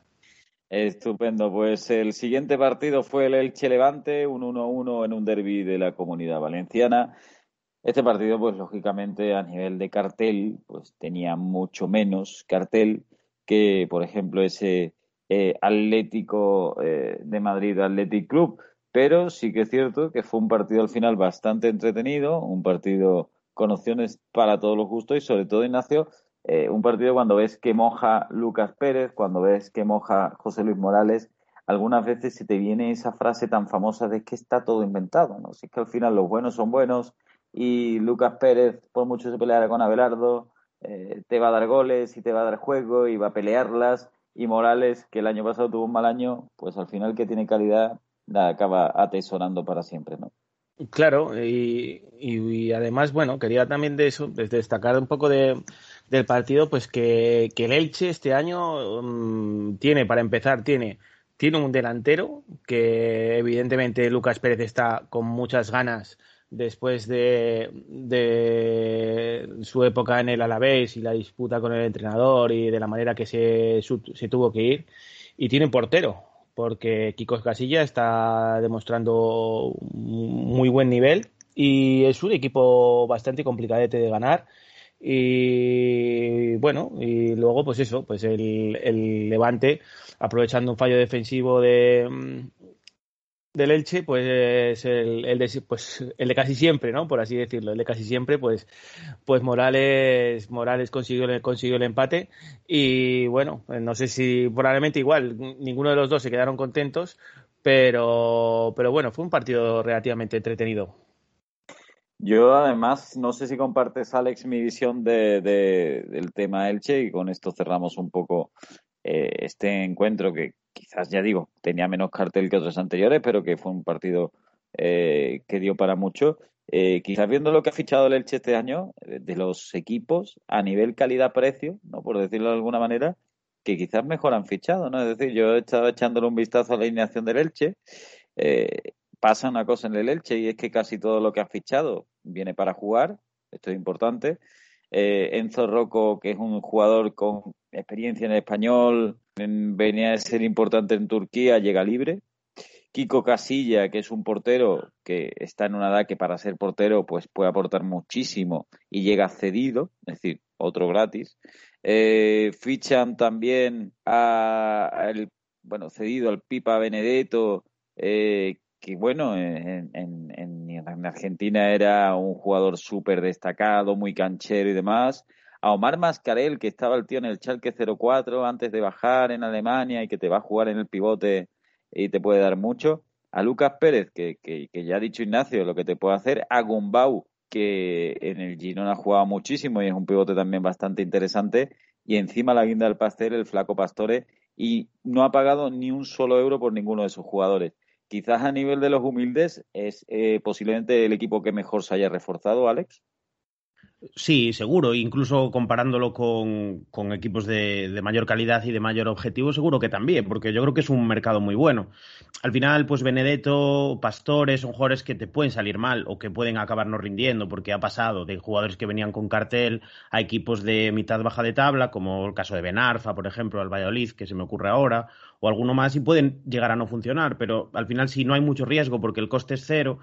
Estupendo, pues el siguiente partido fue el Elche Levante, un 1-1 en un derby de la Comunidad Valenciana. Este partido, pues lógicamente a nivel de cartel, pues tenía mucho menos cartel que, por ejemplo, ese eh, Atlético eh, de Madrid Athletic Club. Pero sí que es cierto que fue un partido al final bastante entretenido, un partido con opciones para todos los gustos y sobre todo, Ignacio, eh, un partido cuando ves que moja Lucas Pérez, cuando ves que moja José Luis Morales, algunas veces se te viene esa frase tan famosa de que está todo inventado, ¿no? Si es que al final los buenos son buenos y Lucas Pérez, por mucho se peleara con Abelardo, eh, te va a dar goles y te va a dar juego y va a pelearlas y Morales, que el año pasado tuvo un mal año, pues al final que tiene calidad, la acaba atesorando para siempre, ¿no? Claro, y, además, bueno, quería también de eso, destacar un poco de, del partido, pues que, el Elche este año mm, tiene, para empezar, tiene, tiene un delantero que evidentemente Lucas Pérez está con muchas ganas después de, de su época en el Alavés y la disputa con el entrenador y de la manera que se, se tuvo que ir. Y tiene un portero, porque Kiko Casilla está demostrando muy buen nivel y es un equipo bastante complicadete de ganar. Y bueno, y luego pues eso, pues el, el Levante, aprovechando un fallo defensivo de, del Elche, pues el, el, de, pues el de casi siempre, ¿no? Por así decirlo, el de casi siempre, pues, pues Morales, Morales consiguió, consiguió el empate y bueno, no sé si probablemente igual, ninguno de los dos se quedaron contentos, pero, pero bueno, fue un partido relativamente entretenido. Yo además, no sé si compartes, Alex, mi visión de, del tema Elche y con esto cerramos un poco eh, este encuentro que quizás, ya digo, tenía menos cartel que otros anteriores, pero que fue un partido eh, que dio para mucho. Eh, quizás viendo lo que ha fichado el Elche este año, eh, de los equipos a nivel calidad-precio, no por decirlo de alguna manera, que quizás mejor han fichado, ¿no? Es decir, yo he estado echándole un vistazo a la alineación del Elche. pasa una cosa en el Elche y es que casi todo lo que ha fichado viene para jugar, esto es importante. Enzo Rocco, que es un jugador con experiencia en español, venía a ser importante en Turquía, llega libre. Kiko Casilla, que es un portero que está en una edad que para ser portero pues puede aportar muchísimo y llega cedido, es decir, otro gratis. Eh, fichan también a, el, bueno, cedido al Pipa Benedetto, eh, que bueno, en, en, en, Argentina era un jugador súper destacado, muy canchero y demás a Omar Mascarel, que estaba el tío en el Schalke 04 antes de bajar en Alemania y que te va a jugar en el pivote y te puede dar mucho, a Lucas Pérez, que, que, ya ha dicho Ignacio lo que te puede hacer, a Gumbau, que en el Girona ha jugado muchísimo y es un pivote también bastante interesante, y encima la guinda del pastel, el flaco Pastore, y no ha pagado ni un solo euro por ninguno de sus jugadores. Quizás a nivel de los humildes es eh, posiblemente el equipo que mejor se haya reforzado, Alex. Sí, seguro. Incluso comparándolo con, con equipos de, de, mayor calidad y de mayor objetivo, seguro que también, porque yo creo que es un mercado muy bueno. Al final, pues Benedetto, Pastores, son jugadores que te pueden salir mal o que pueden acabar no rindiendo, porque ha pasado de jugadores que venían con cartel a equipos de mitad baja de tabla, como el caso de Benarfa, por ejemplo, al Valladolid, que se me ocurre ahora, o alguno más, y pueden llegar a no funcionar. Pero al final, si no hay mucho riesgo porque el coste es cero,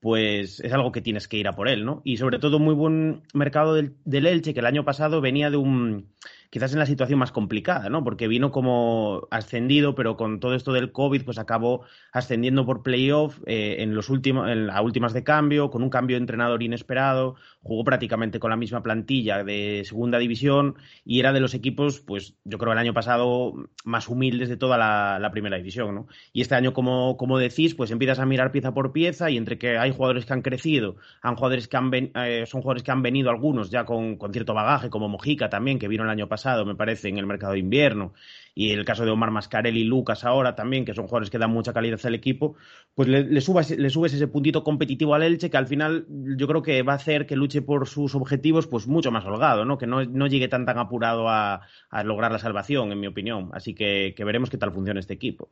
pues es algo que tienes que ir a por él, ¿no? Y sobre todo muy buen mercado del, del Elche, que el año pasado venía de un quizás en la situación más complicada, ¿no? Porque vino como ascendido, pero con todo esto del COVID, pues acabó ascendiendo por playoff eh, en los últimos, en las últimas de cambio, con un cambio de entrenador inesperado, jugó prácticamente con la misma plantilla de segunda división y era de los equipos, pues yo creo el año pasado más humildes de toda la, primera división, ¿no? Y este año, como, como decís, pues empiezas a mirar pieza por pieza y entre que hay jugadores que han crecido, han jugadores que han eh, son jugadores que han venido algunos ya con, con cierto bagaje, como Mojica también, que vino el año pasado me parece, en el mercado de invierno, y el caso de Omar Mascarelli y Lucas ahora también, que son jugadores que dan mucha calidad al equipo, pues le, subes, le subes ese puntito competitivo al Elche que al final yo creo que va a hacer que por sus objetivos pues mucho más holgado, ¿no? que no, no llegue tan tan apurado a, a lograr la salvación, en mi opinión. Así que, que veremos qué tal funciona este equipo.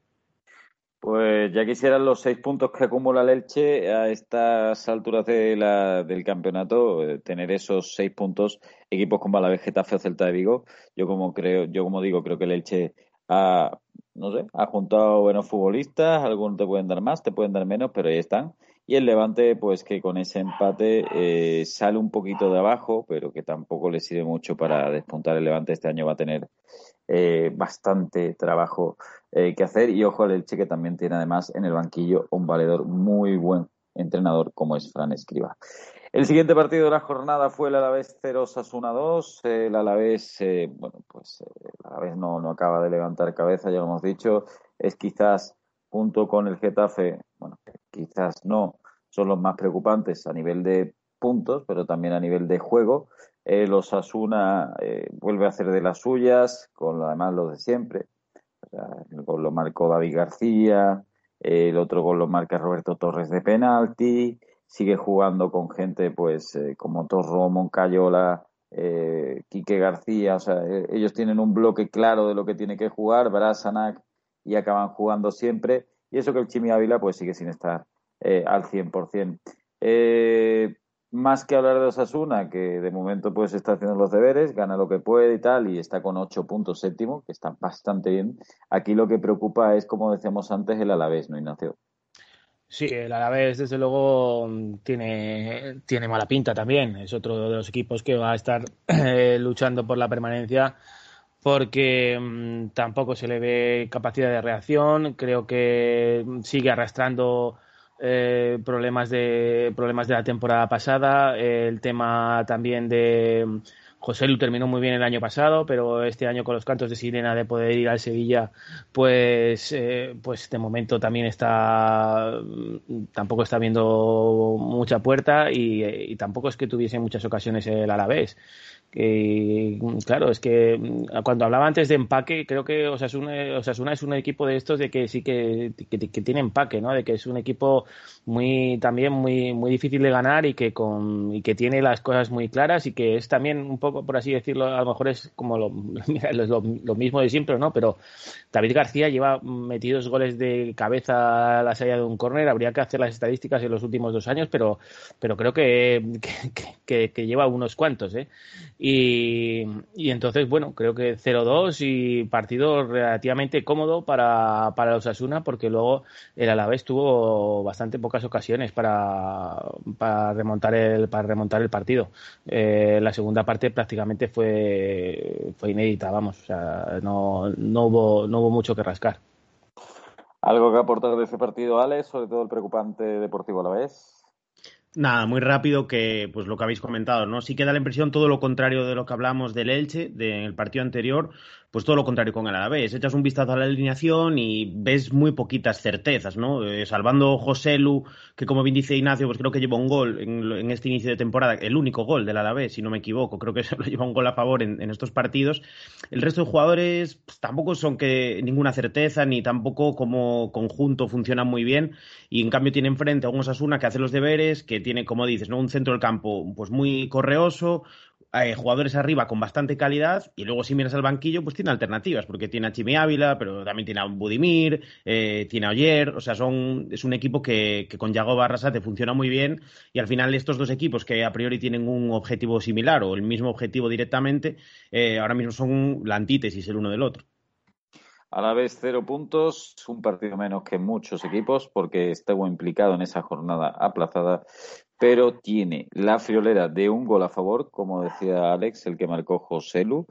Pues ya quisieran los seis puntos que acumula el Elche a estas alturas de la, del campeonato, eh, tener esos seis puntos, equipos como la Getafe o Celta de Vigo. Yo como creo, yo como digo, creo que el Elche ha, no sé, ha juntado buenos futbolistas, algunos te pueden dar más, te pueden dar menos, pero ahí están. Y el Levante, pues que con ese empate eh, sale un poquito de abajo, pero que tampoco le sirve mucho para despuntar. El Levante este año va a tener eh, bastante trabajo eh, que hacer. Y ojo al Elche, que también tiene además en el banquillo un valedor muy buen entrenador como es Fran Escriba. El siguiente partido de la jornada fue el Alavés 0 Sasuna 2. El Alavés, bueno, pues el Alavés no, no acaba de levantar cabeza, ya lo hemos dicho. Es quizás, junto con el Getafe, bueno, quizás no, son los más preocupantes a nivel de puntos, pero también a nivel de juego. Eh, los Asuna eh, vuelve a hacer de las suyas, con además lo de siempre. O lo marcó David García, el otro gol lo marca Roberto Torres de penalti, sigue jugando con gente pues eh, como Torro, Moncayola, Quique García, o sea, ellos tienen un bloque claro de lo que tiene que jugar, Brasanac, y acaban jugando siempre, y eso que el Chimi Ávila pues sigue sin estar eh, al 100%. Eh, más que hablar de Osasuna, que de momento pues está haciendo los deberes, gana lo que puede y tal, y está con ocho puntos séptimo, que está bastante bien. Aquí lo que preocupa es, como decíamos antes, el Alavés, ¿no, Ignacio? Sí, el Alavés desde luego tiene, tiene mala pinta también. Es otro de los equipos que va a estar eh, luchando por la permanencia porque mmm, tampoco se le ve capacidad de reacción. Creo que sigue arrastrando eh, problemas de problemas de la temporada pasada, el tema también de José Lu terminó muy bien el año pasado, pero este año con los cantos de sirena de poder ir al Sevilla, pues, eh, pues de momento también está, tampoco está viendo mucha puerta y, y tampoco es que tuviese muchas ocasiones el Alavés. Que, claro, es que mm, cuando hablaba antes de empaque, creo que Osasuna, Osasuna es un equipo de estos de que sí que, que, tiene empaque, ¿no? De que es un equipo muy también muy muy difícil de ganar y que con y que tiene las cosas muy claras y que es también un poco por así decirlo, a lo mejor es como lo, lo, lo mismo de siempre, ¿no? Pero David García lleva metidos goles de cabeza a la salida de un córner, habría que hacer las estadísticas en los últimos dos años, pero pero creo que, que lleva unos cuantos, ¿eh? Y, entonces, bueno, creo que 0-2 y partido relativamente cómodo para, para los Asuna, porque luego el Alavés tuvo bastante pocas ocasiones para, para, remontar, el, para remontar el partido. Eh, la segunda parte prácticamente fue, fue inédita, vamos, o sea, no, no, hubo, no hubo mucho que rascar. ¿Algo que aportar de ese partido, Alex, sobre todo el preocupante Deportivo Alavés? Nada, muy rápido que pues lo que habéis comentado, ¿no? Sí que da la impresión todo lo contrario de lo que hablamos del Elche, del partido anterior, pues todo lo contrario con el Alavés. Echas un vistazo a la alineación y ves muy poquitas certezas, ¿no? Eh, salvando José Lu, que como bien dice Ignacio, pues creo que lleva un gol en, este inicio de temporada, el único gol del Alavés, si no me equivoco, creo que se lo lleva un gol a favor en, en estos partidos. El resto de jugadores pues, tampoco son que ninguna certeza, ni tampoco como conjunto funcionan muy bien, y en cambio tienen frente a un Osasuna que hace los deberes, que tiene, como dices, ¿no? un centro del campo pues muy correoso, eh, jugadores arriba con bastante calidad y luego si miras al banquillo pues tiene alternativas porque tiene a Chimi Ávila pero también tiene a Budimir eh, tiene a Oyer o sea son es un equipo que, que con Yago Barrasate funciona muy bien y al final estos dos equipos que a priori tienen un objetivo similar o el mismo objetivo directamente eh, ahora mismo son la antítesis el uno del otro. A la vez cero puntos, un partido menos que muchos equipos porque estuvo implicado en esa jornada aplazada, pero tiene la friolera de un gol a favor, como decía Alex, el que marcó José Lu,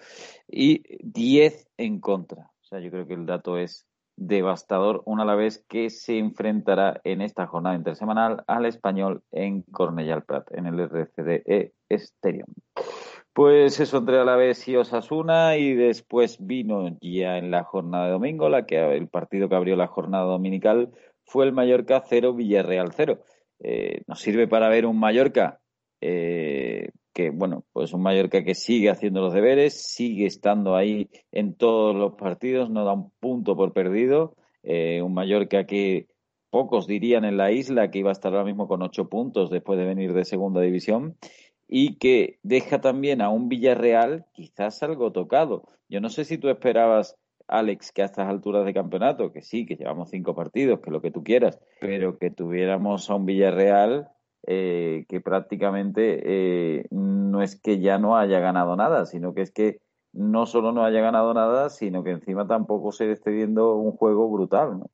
y 10 en contra. O sea, yo creo que el dato es devastador, un Alavés que se enfrentará en esta jornada intersemanal al español en Cornellà Prat, en el RCDE Stadium. Pues eso entre Alavés y Osasuna y después vino ya en la jornada de domingo, la que el partido que abrió la jornada dominical fue el Mallorca 0 Villarreal 0. Eh, nos sirve para ver un Mallorca eh, que, bueno, pues un Mallorca que sigue haciendo los deberes, sigue estando ahí en todos los partidos, no da un punto por perdido. Eh, un Mallorca que pocos dirían en la isla que iba a estar ahora mismo con ocho puntos después de venir de segunda división y que deja también a un Villarreal quizás algo tocado. Yo no sé si tú esperabas, Alex, que a estas alturas de campeonato, que sí, que llevamos cinco partidos, que lo que tú quieras, pero que tuviéramos a un Villarreal eh, que prácticamente eh, no es que ya no haya ganado nada, sino que es que no solo no haya ganado nada, sino que encima tampoco se esté viendo un juego brutal, ¿no?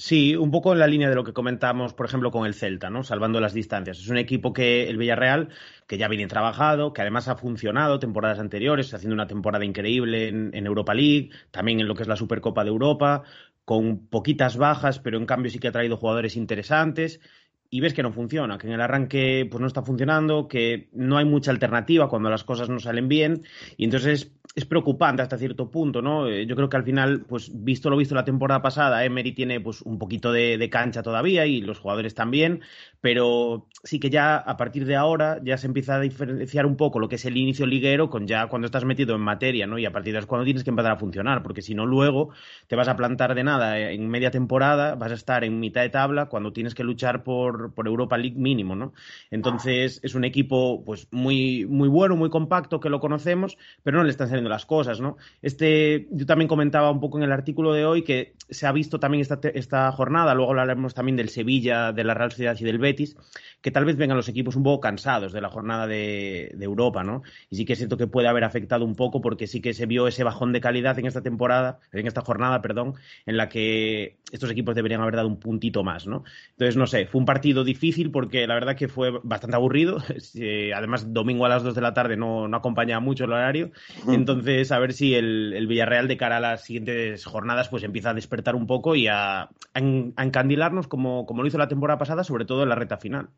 Sí, un poco en la línea de lo que comentamos, por ejemplo, con el Celta, ¿no? Salvando las distancias. Es un equipo que el Villarreal, que ya viene trabajado, que además ha funcionado temporadas anteriores, haciendo una temporada increíble en, Europa League, también en lo que es la Supercopa de Europa, con poquitas bajas, pero en cambio sí que ha traído jugadores interesantes. Y ves que no funciona, que en el arranque pues no está funcionando, que no hay mucha alternativa cuando las cosas no salen bien. Y entonces es preocupante hasta cierto punto, ¿no? Eh, yo creo que al final, pues visto lo visto la temporada pasada, Emery tiene pues un poquito de, cancha todavía y los jugadores también, pero sí que ya a partir de ahora ya se empieza a diferenciar un poco lo que es el inicio liguero con ya cuando estás metido en materia, ¿no? Y a partir de es cuando tienes que empezar a funcionar, porque si no luego te vas a plantar de nada en media temporada, vas a estar en mitad de tabla cuando tienes que luchar por, por Europa League mínimo, ¿no? Entonces es un equipo pues muy, muy bueno, muy compacto, que lo conocemos, pero no le están saliendo las cosas, ¿no? Este, yo también comentaba un poco en el artículo de hoy que se ha visto también esta, esta jornada, luego hablaremos también del Sevilla, de la Real Sociedad y del Betis, que tal vez vengan los equipos un poco cansados de la jornada de, Europa, ¿no? Y sí que es cierto que puede haber afectado un poco porque sí que se vio ese bajón de calidad en esta temporada, en esta jornada, perdón, en la que estos equipos deberían haber dado un puntito más, ¿no? Entonces, no sé, fue un partido difícil porque la verdad que fue bastante aburrido, además domingo a las 2 de la tarde no, no acompañaba mucho el horario, entonces entonces, a ver si el, Villarreal de cara a las siguientes jornadas pues empieza a despertar un poco y a, encandilarnos como, como lo hizo la temporada pasada, sobre todo en la reta final.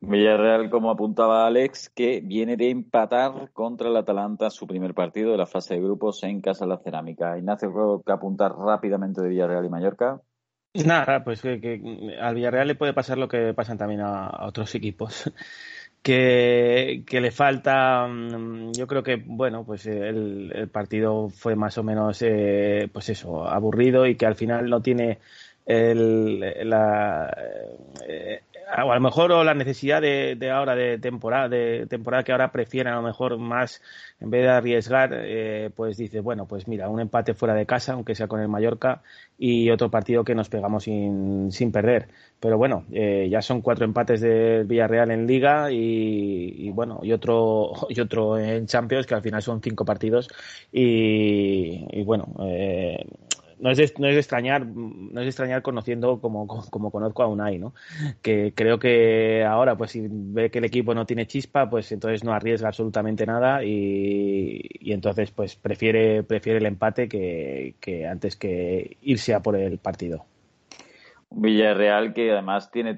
Villarreal, como apuntaba Alex, que viene de empatar contra el Atalanta su primer partido de la fase de grupos en Casa de la Cerámica. Ignacio, que apuntar rápidamente de Villarreal y Mallorca. Nada, pues que, al Villarreal le puede pasar lo que pasan también a otros equipos que, le falta, mm, yo creo que, bueno, pues el, partido fue más o menos, eh, pues eso, aburrido y que al final no tiene el, la, eh, a lo mejor o la necesidad de, ahora de temporada de temporada que ahora prefieren a lo mejor más en vez de arriesgar eh, pues dice bueno pues mira un empate fuera de casa aunque sea con el Mallorca y otro partido que nos pegamos sin, sin perder pero bueno eh, ya son cuatro empates del Villarreal en Liga y, bueno y otro y otro en Champions que al final son cinco partidos y, y bueno eh, no es, de, no es extrañar, no es extrañar conociendo como, como, conozco a Unai, ¿no? Que creo que ahora, pues si ve que el equipo no tiene chispa, pues entonces no arriesga absolutamente nada y, entonces pues prefiere, prefiere el empate que, que antes que irse a por el partido. Villarreal que además tiene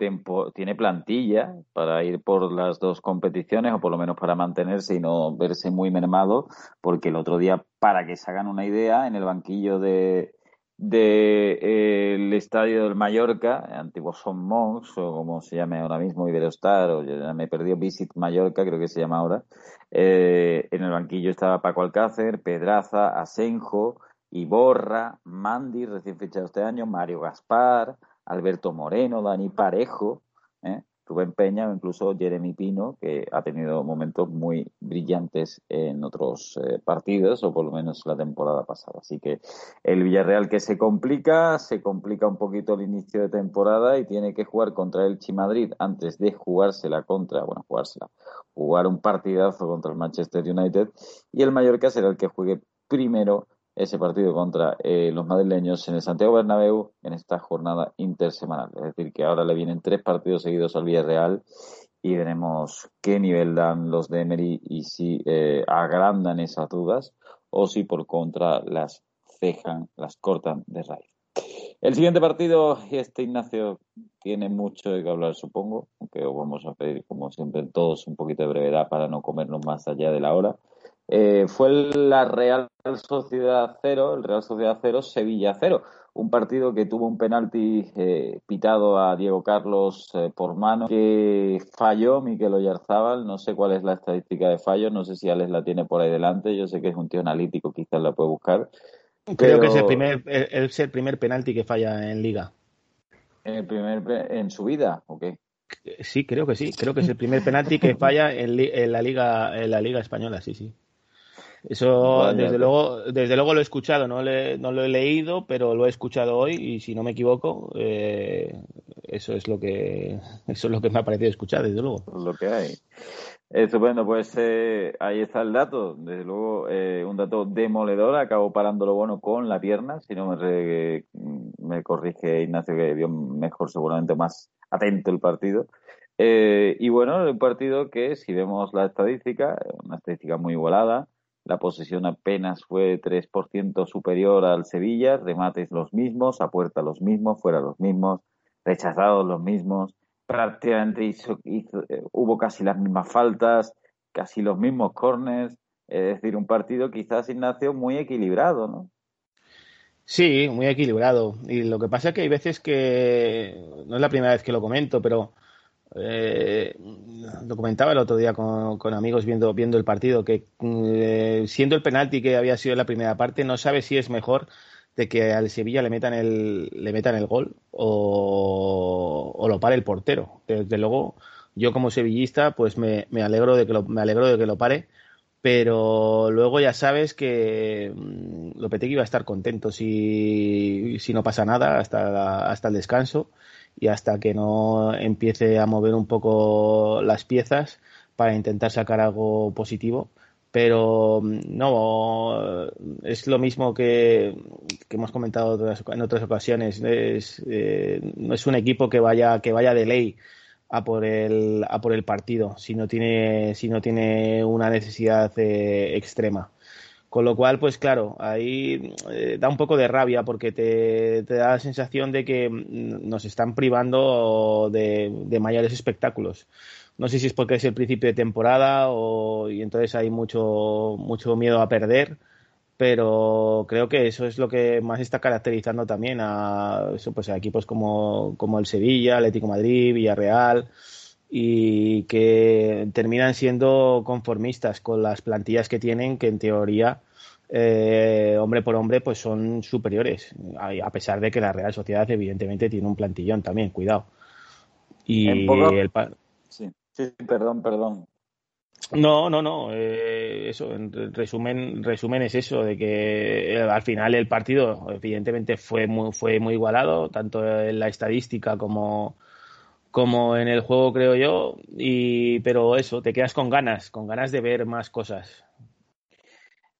tiene plantilla para ir por las dos competiciones o por lo menos para mantenerse y no verse muy mermado, porque el otro día, para que se hagan una idea, en el banquillo de, del eh, estadio del Mallorca, antiguo Son Mons, o como se llame ahora mismo, Iberostar, o ya me perdió Visit Mallorca, creo que se llama ahora. Eh, en el banquillo estaba Paco Alcácer, Pedraza, Asenjo, Iborra, Mandi, recién fichado este año, Mario Gaspar, Alberto Moreno, Dani Parejo, ¿eh? Rubén Peña o incluso Jeremy Pino, que ha tenido momentos muy brillantes en otros eh, partidos, o por lo menos la temporada pasada. Así que el Villarreal que se complica, se complica un poquito el inicio de temporada y tiene que jugar contra el Chimadrid antes de jugársela contra, bueno, jugársela, jugar un partidazo contra el Manchester United y el Mallorca será el que juegue primero ese partido contra eh, los madrileños en el Santiago Bernabéu en esta jornada intersemanal. Es decir, que ahora le vienen tres partidos seguidos al Villarreal y veremos qué nivel dan los de Emery y si eh, agrandan esas dudas o si por contra las cejan, las cortan de raíz. El siguiente partido, este Ignacio tiene mucho de que hablar, supongo, aunque vamos a pedir, como siempre, todos un poquito de brevedad para no comernos más allá de la hora. Eh, fue la Real Sociedad 0, el Real Sociedad 0, Sevilla 0. Un partido que tuvo un penalti eh, pitado a Diego Carlos eh, por mano, que falló Miquel Oyarzábal. No sé cuál es la estadística de fallos, no sé si Alex la tiene por ahí delante. Yo sé que es un tío analítico, quizás la puede buscar. Creo que es el, primer, es el primer penalti que falla en Liga. ¿En, el primer, en su vida o qué? Sí, creo que sí. Creo que es el primer penalti que falla en, en, la liga en la liga española, sí, sí. Eso, desde luego, desde luego lo he escuchado, no, no lo he leído, pero lo he escuchado hoy y si no me equivoco, eh, eso es lo que eso es lo que me ha parecido escuchar, desde luego. Lo que hay. Estupendo, pues eh, ahí está el dato. Desde luego, eh, un dato demoledor. Acabo parándolo bueno con la pierna. Si no me, me corrige Ignacio, que vio mejor, seguramente más atento el partido. y bueno, el partido que, si vemos la estadística, una estadística muy igualada, la posesión apenas fue 3% superior al Sevilla, remates los mismos, a puerta los mismos, fuera los mismos, rechazados los mismos, prácticamente hizo, eh, hubo casi las mismas faltas, casi los mismos corners, Es decir, un partido quizás, Ignacio, muy equilibrado, ¿no? Sí, muy equilibrado. Y lo que pasa es que hay veces que, no es la primera vez que lo comento, pero eh, lo el otro día con, amigos viendo, viendo el partido, que eh, siendo el penalti que había sido en la primera parte, no sabe si es mejor de que al Sevilla le metan el, le metan el gol o, o lo pare el portero. Desde luego, yo como sevillista, pues me, me alegro de que lo, me alegro de que lo pare pero luego ya sabes que mm, Lopetegui va a estar contento si, si no pasa nada hasta, hasta el descanso y hasta que no empiece a mover un poco las piezas para intentar sacar algo positivo. Pero mm, no, es lo mismo que, hemos comentado en otras ocasiones. Es, eh, no es un equipo que vaya, que vaya de ley a por el, a por el partido si no tiene, si no tiene una necesidad eh, extrema. Con lo cual, pues claro, ahí eh, da un poco de rabia porque te, te, da la sensación de que mm, nos están privando de, de, mayores espectáculos. No sé si es porque es el principio de temporada o, y entonces hay mucho, mucho miedo a perder pero creo que eso es lo que más está caracterizando también a, pues a equipos como, como el Sevilla, Atlético Madrid, Villarreal y que terminan siendo conformistas con las plantillas que tienen que en teoría eh, hombre por hombre pues son superiores a pesar de que la Real Sociedad evidentemente tiene un plantillón también cuidado y el sí, sí, perdón perdón no, no, no. Eh, eso, en resumen, resumen es eso, de que eh, al final el partido, evidentemente, fue muy, fue muy igualado, tanto en la estadística como, como en el juego, creo yo. Y, pero eso, te quedas con ganas, con ganas de ver más cosas.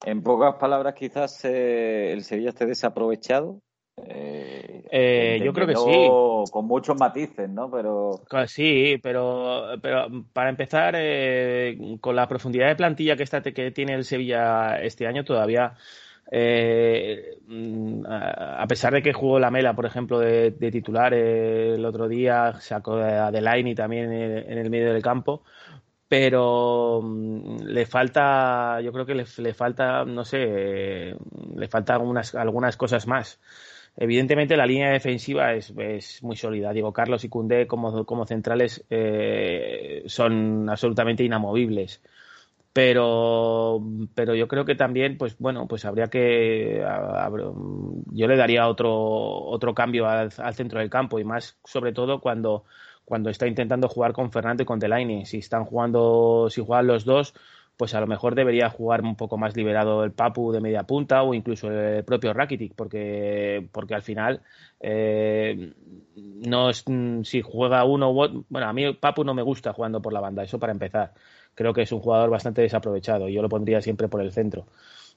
En pocas palabras, quizás eh, el Sevilla esté desaprovechado eh, eh, yo creo que sí. Con muchos matices, ¿no? Pero sí, pero, pero para empezar, eh, con la profundidad de plantilla que, está, que tiene el Sevilla este año, todavía, mm, a pesar de que jugó la Mela, por ejemplo, de, titular el otro día, sacó a Delaini también en, el medio del campo, pero mm, le falta, yo creo que le, falta, no sé, le falta algunas, algunas cosas más. Evidentemente la línea defensiva es, muy sólida. Diego Carlos y Cundé como, como centrales eh, son absolutamente inamovibles. Pero, pero yo creo que también, pues bueno, pues habría que. yo le daría otro, otro cambio al, centro del campo y más, sobre todo, cuando, cuando está intentando jugar con Fernando y con Delaine. Si están jugando, si juegan los dos, pues a lo mejor debería jugar un poco más liberado el Papu de media punta o incluso el propio Rakitic, porque, porque al final eh, no es, si juega uno bueno, a mí Papu no me gusta jugando por la banda, eso para empezar. Creo que es un jugador bastante desaprovechado y yo lo pondría siempre por el centro.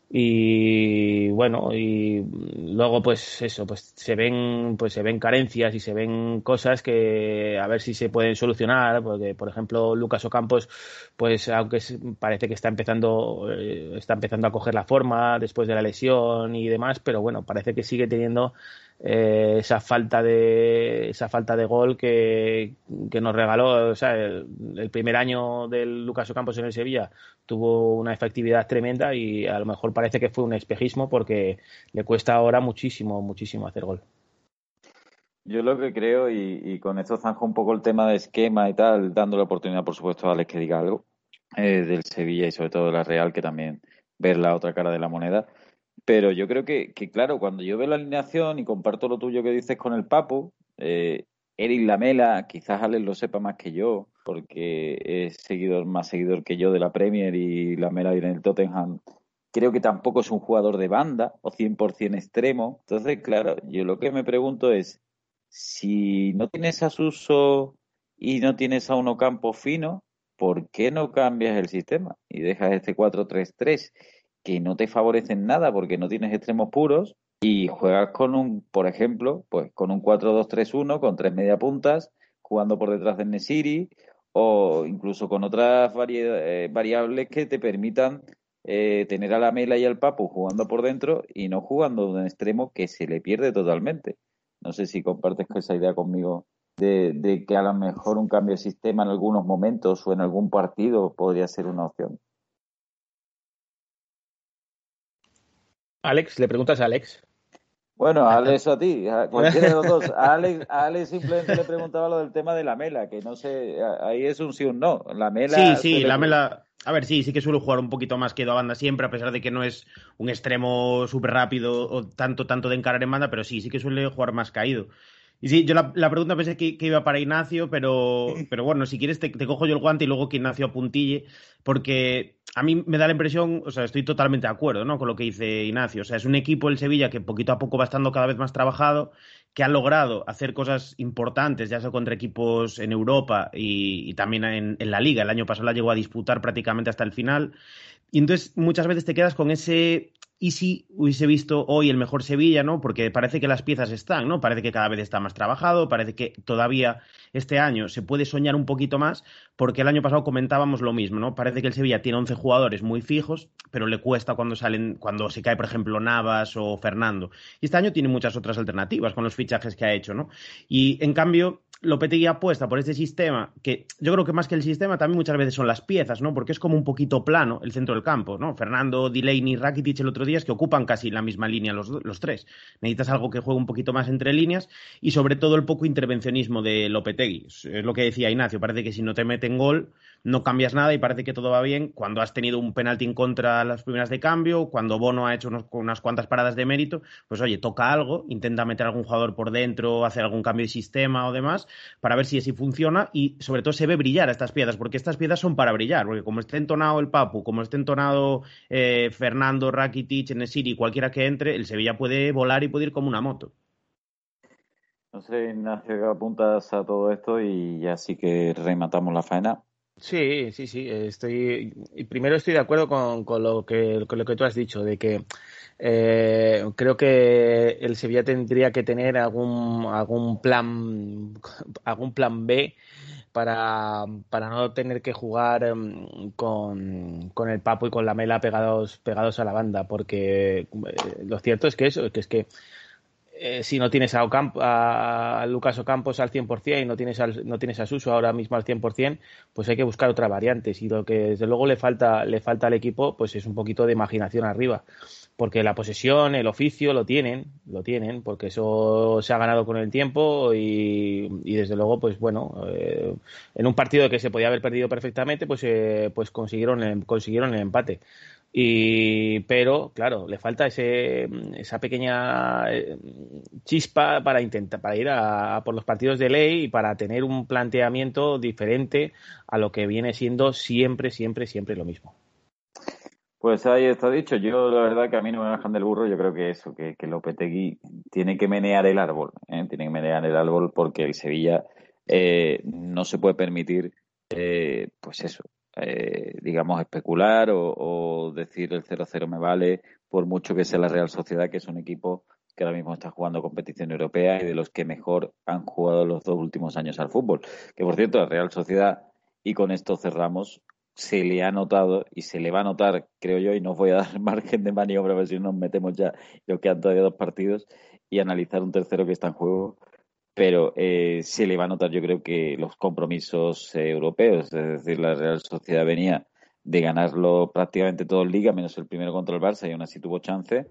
Y bueno y luego pues eso pues se ven pues se ven carencias y se ven cosas que a ver si se pueden solucionar porque por ejemplo Lucas Ocampos pues aunque parece que está empezando eh, está empezando a coger la forma después de la lesión y demás pero bueno parece que sigue teniendo eh, esa falta de esa falta de gol que, nos regaló el, primer año del Lucas Ocampos en el Sevilla tuvo una efectividad tremenda y a lo mejor parece que fue un espejismo porque le cuesta ahora muchísimo muchísimo hacer gol yo lo que creo, y, con esto zanjo un poco el tema de esquema y tal, dando la oportunidad, por supuesto, a Alex que diga algo eh, del Sevilla y sobre todo de la Real, que también ver la otra cara de la moneda. Pero yo creo que, que, claro, cuando yo veo la alineación y comparto lo tuyo que dices con el Papu, eh, Eric Lamela, quizás Alex lo sepa más que yo, porque es seguidor más seguidor que yo de la Premier y Lamela viene del Tottenham. Creo que tampoco es un jugador de banda o 100% extremo. Entonces, claro, yo lo que me pregunto es, si no tienes a Suso y no tienes a uno campo fino, ¿por qué no cambias el sistema y dejas este 4-3-3? Que no te favorecen nada porque no tienes extremos puros y juegas con un, por ejemplo, pues con un 4-2-3-1 con tres media puntas, jugando por detrás de Nesiri o incluso con otras eh, variables que te permitan eh, tener a la Mela y al Papu jugando por dentro y no jugando de un extremo que se le pierde totalmente. No sé si compartes esa idea conmigo de, de que a lo mejor un cambio de sistema en algunos momentos o en algún partido podría ser una opción. Alex, le preguntas a Alex. Bueno, a Alex o a ti, a cualquiera de los dos. A Alex, Alex simplemente le preguntaba lo del tema de la mela, que no sé, ahí es un sí o un no. La mela. Sí, sí, la mela. A ver, sí, sí que suele jugar un poquito más que a banda siempre, a pesar de que no es un extremo súper rápido o tanto, tanto de encarar en banda, pero sí, sí que suele jugar más caído. Y sí, yo la, pregunta pensé que, iba para Ignacio, pero, pero bueno, si quieres te, cojo yo el guante y luego que Ignacio apuntille, porque a mí me da la impresión, o sea, estoy totalmente de acuerdo ¿no? con lo que dice Ignacio. O sea, es un equipo el Sevilla que poquito a poco va estando cada vez más trabajado, que ha logrado hacer cosas importantes, ya sea contra equipos en Europa y, también en, en, la liga. El año pasado la llegó a disputar prácticamente hasta el final. Y entonces muchas veces te quedas con ese y si hubiese visto hoy el mejor Sevilla, ¿no? Porque parece que las piezas están, ¿no? Parece que cada vez está más trabajado, parece que todavía este año se puede soñar un poquito más, porque el año pasado comentábamos lo mismo, ¿no? Parece que el Sevilla tiene 11 jugadores muy fijos, pero le cuesta cuando salen, cuando se cae, por ejemplo, Navas o Fernando. Y este año tiene muchas otras alternativas con los fichajes que ha hecho, ¿no? Y en cambio, Lopetegui apuesta por este sistema, que yo creo que más que el sistema también muchas veces son las piezas, ¿no? Porque es como un poquito plano el centro del campo, ¿no? Fernando, Delaney, Rakitic el otro día es que ocupan casi la misma línea los, los tres. Necesitas algo que juegue un poquito más entre líneas y sobre todo el poco intervencionismo de Lopetegui. Es lo que decía Ignacio, parece que si no te meten gol no cambias nada y parece que todo va bien cuando has tenido un penalti en contra las primeras de cambio, cuando Bono ha hecho unas cuantas paradas de mérito, pues oye, toca algo, intenta meter algún jugador por dentro, hacer algún cambio de sistema o demás, para ver si así funciona y sobre todo se ve brillar estas piezas, porque estas piezas son para brillar, porque como esté entonado el Papu, como esté entonado eh, Fernando, Rakitic, Nesiri, cualquiera que entre, el Sevilla puede volar y puede ir como una moto. No sé, Ignacio, que apuntas a todo esto y ya sí que rematamos la faena. Sí, sí, sí. Estoy. Primero estoy de acuerdo con, con, lo, que, con lo que tú has dicho, de que eh, creo que el Sevilla tendría que tener algún, algún plan algún plan B para, para no tener que jugar em, con, con, el Papo y con la Mela pegados, pegados a la banda, porque eh, lo cierto es que eso, que es que eh, si no tienes a, a, Lucas Ocampos al 100% y no tienes, no tienes a Suso ahora mismo al 100%, pues hay que buscar otra variante. Y lo que desde luego le falta, le falta al equipo, pues es un poquito de imaginación arriba. Porque la posesión, el oficio lo tienen, lo tienen, porque eso se ha ganado con el tiempo y, desde luego, pues bueno, eh, en un partido que se podía haber perdido perfectamente, pues, eh, pues consiguieron, consiguieron el empate. Y, pero, claro, le falta ese, esa pequeña eh, chispa para intentar, para ir a, por los partidos de ley y para tener un planteamiento diferente a lo que viene siendo siempre, siempre, siempre lo mismo. Pues ahí está dicho. Yo, la verdad, que a mí no me bajan del burro. Yo creo que eso, que, que Lopetegui tiene que menear el árbol. ¿eh? Tiene que menear el árbol porque el Sevilla eh, no se puede permitir, pues eso, eh, digamos, especular o, decir el 0-0 me vale, por mucho que sea la Real Sociedad, que es un equipo que ahora mismo está jugando competición europea y de los que mejor han jugado los dos últimos años al fútbol. Que por cierto, la Real Sociedad, y con esto cerramos, se le ha notado y se le va a notar, creo yo, y no voy a dar margen de maniobra, a ver si nos metemos ya, lo que han todavía dos partidos, y analizar un tercero que está en juego, pero eh, se le va a notar yo creo que los compromisos eh, europeos, es decir, la Real Sociedad venía de ganarlo prácticamente todo en liga, menos el primero contra el Barça, y aún así tuvo chance.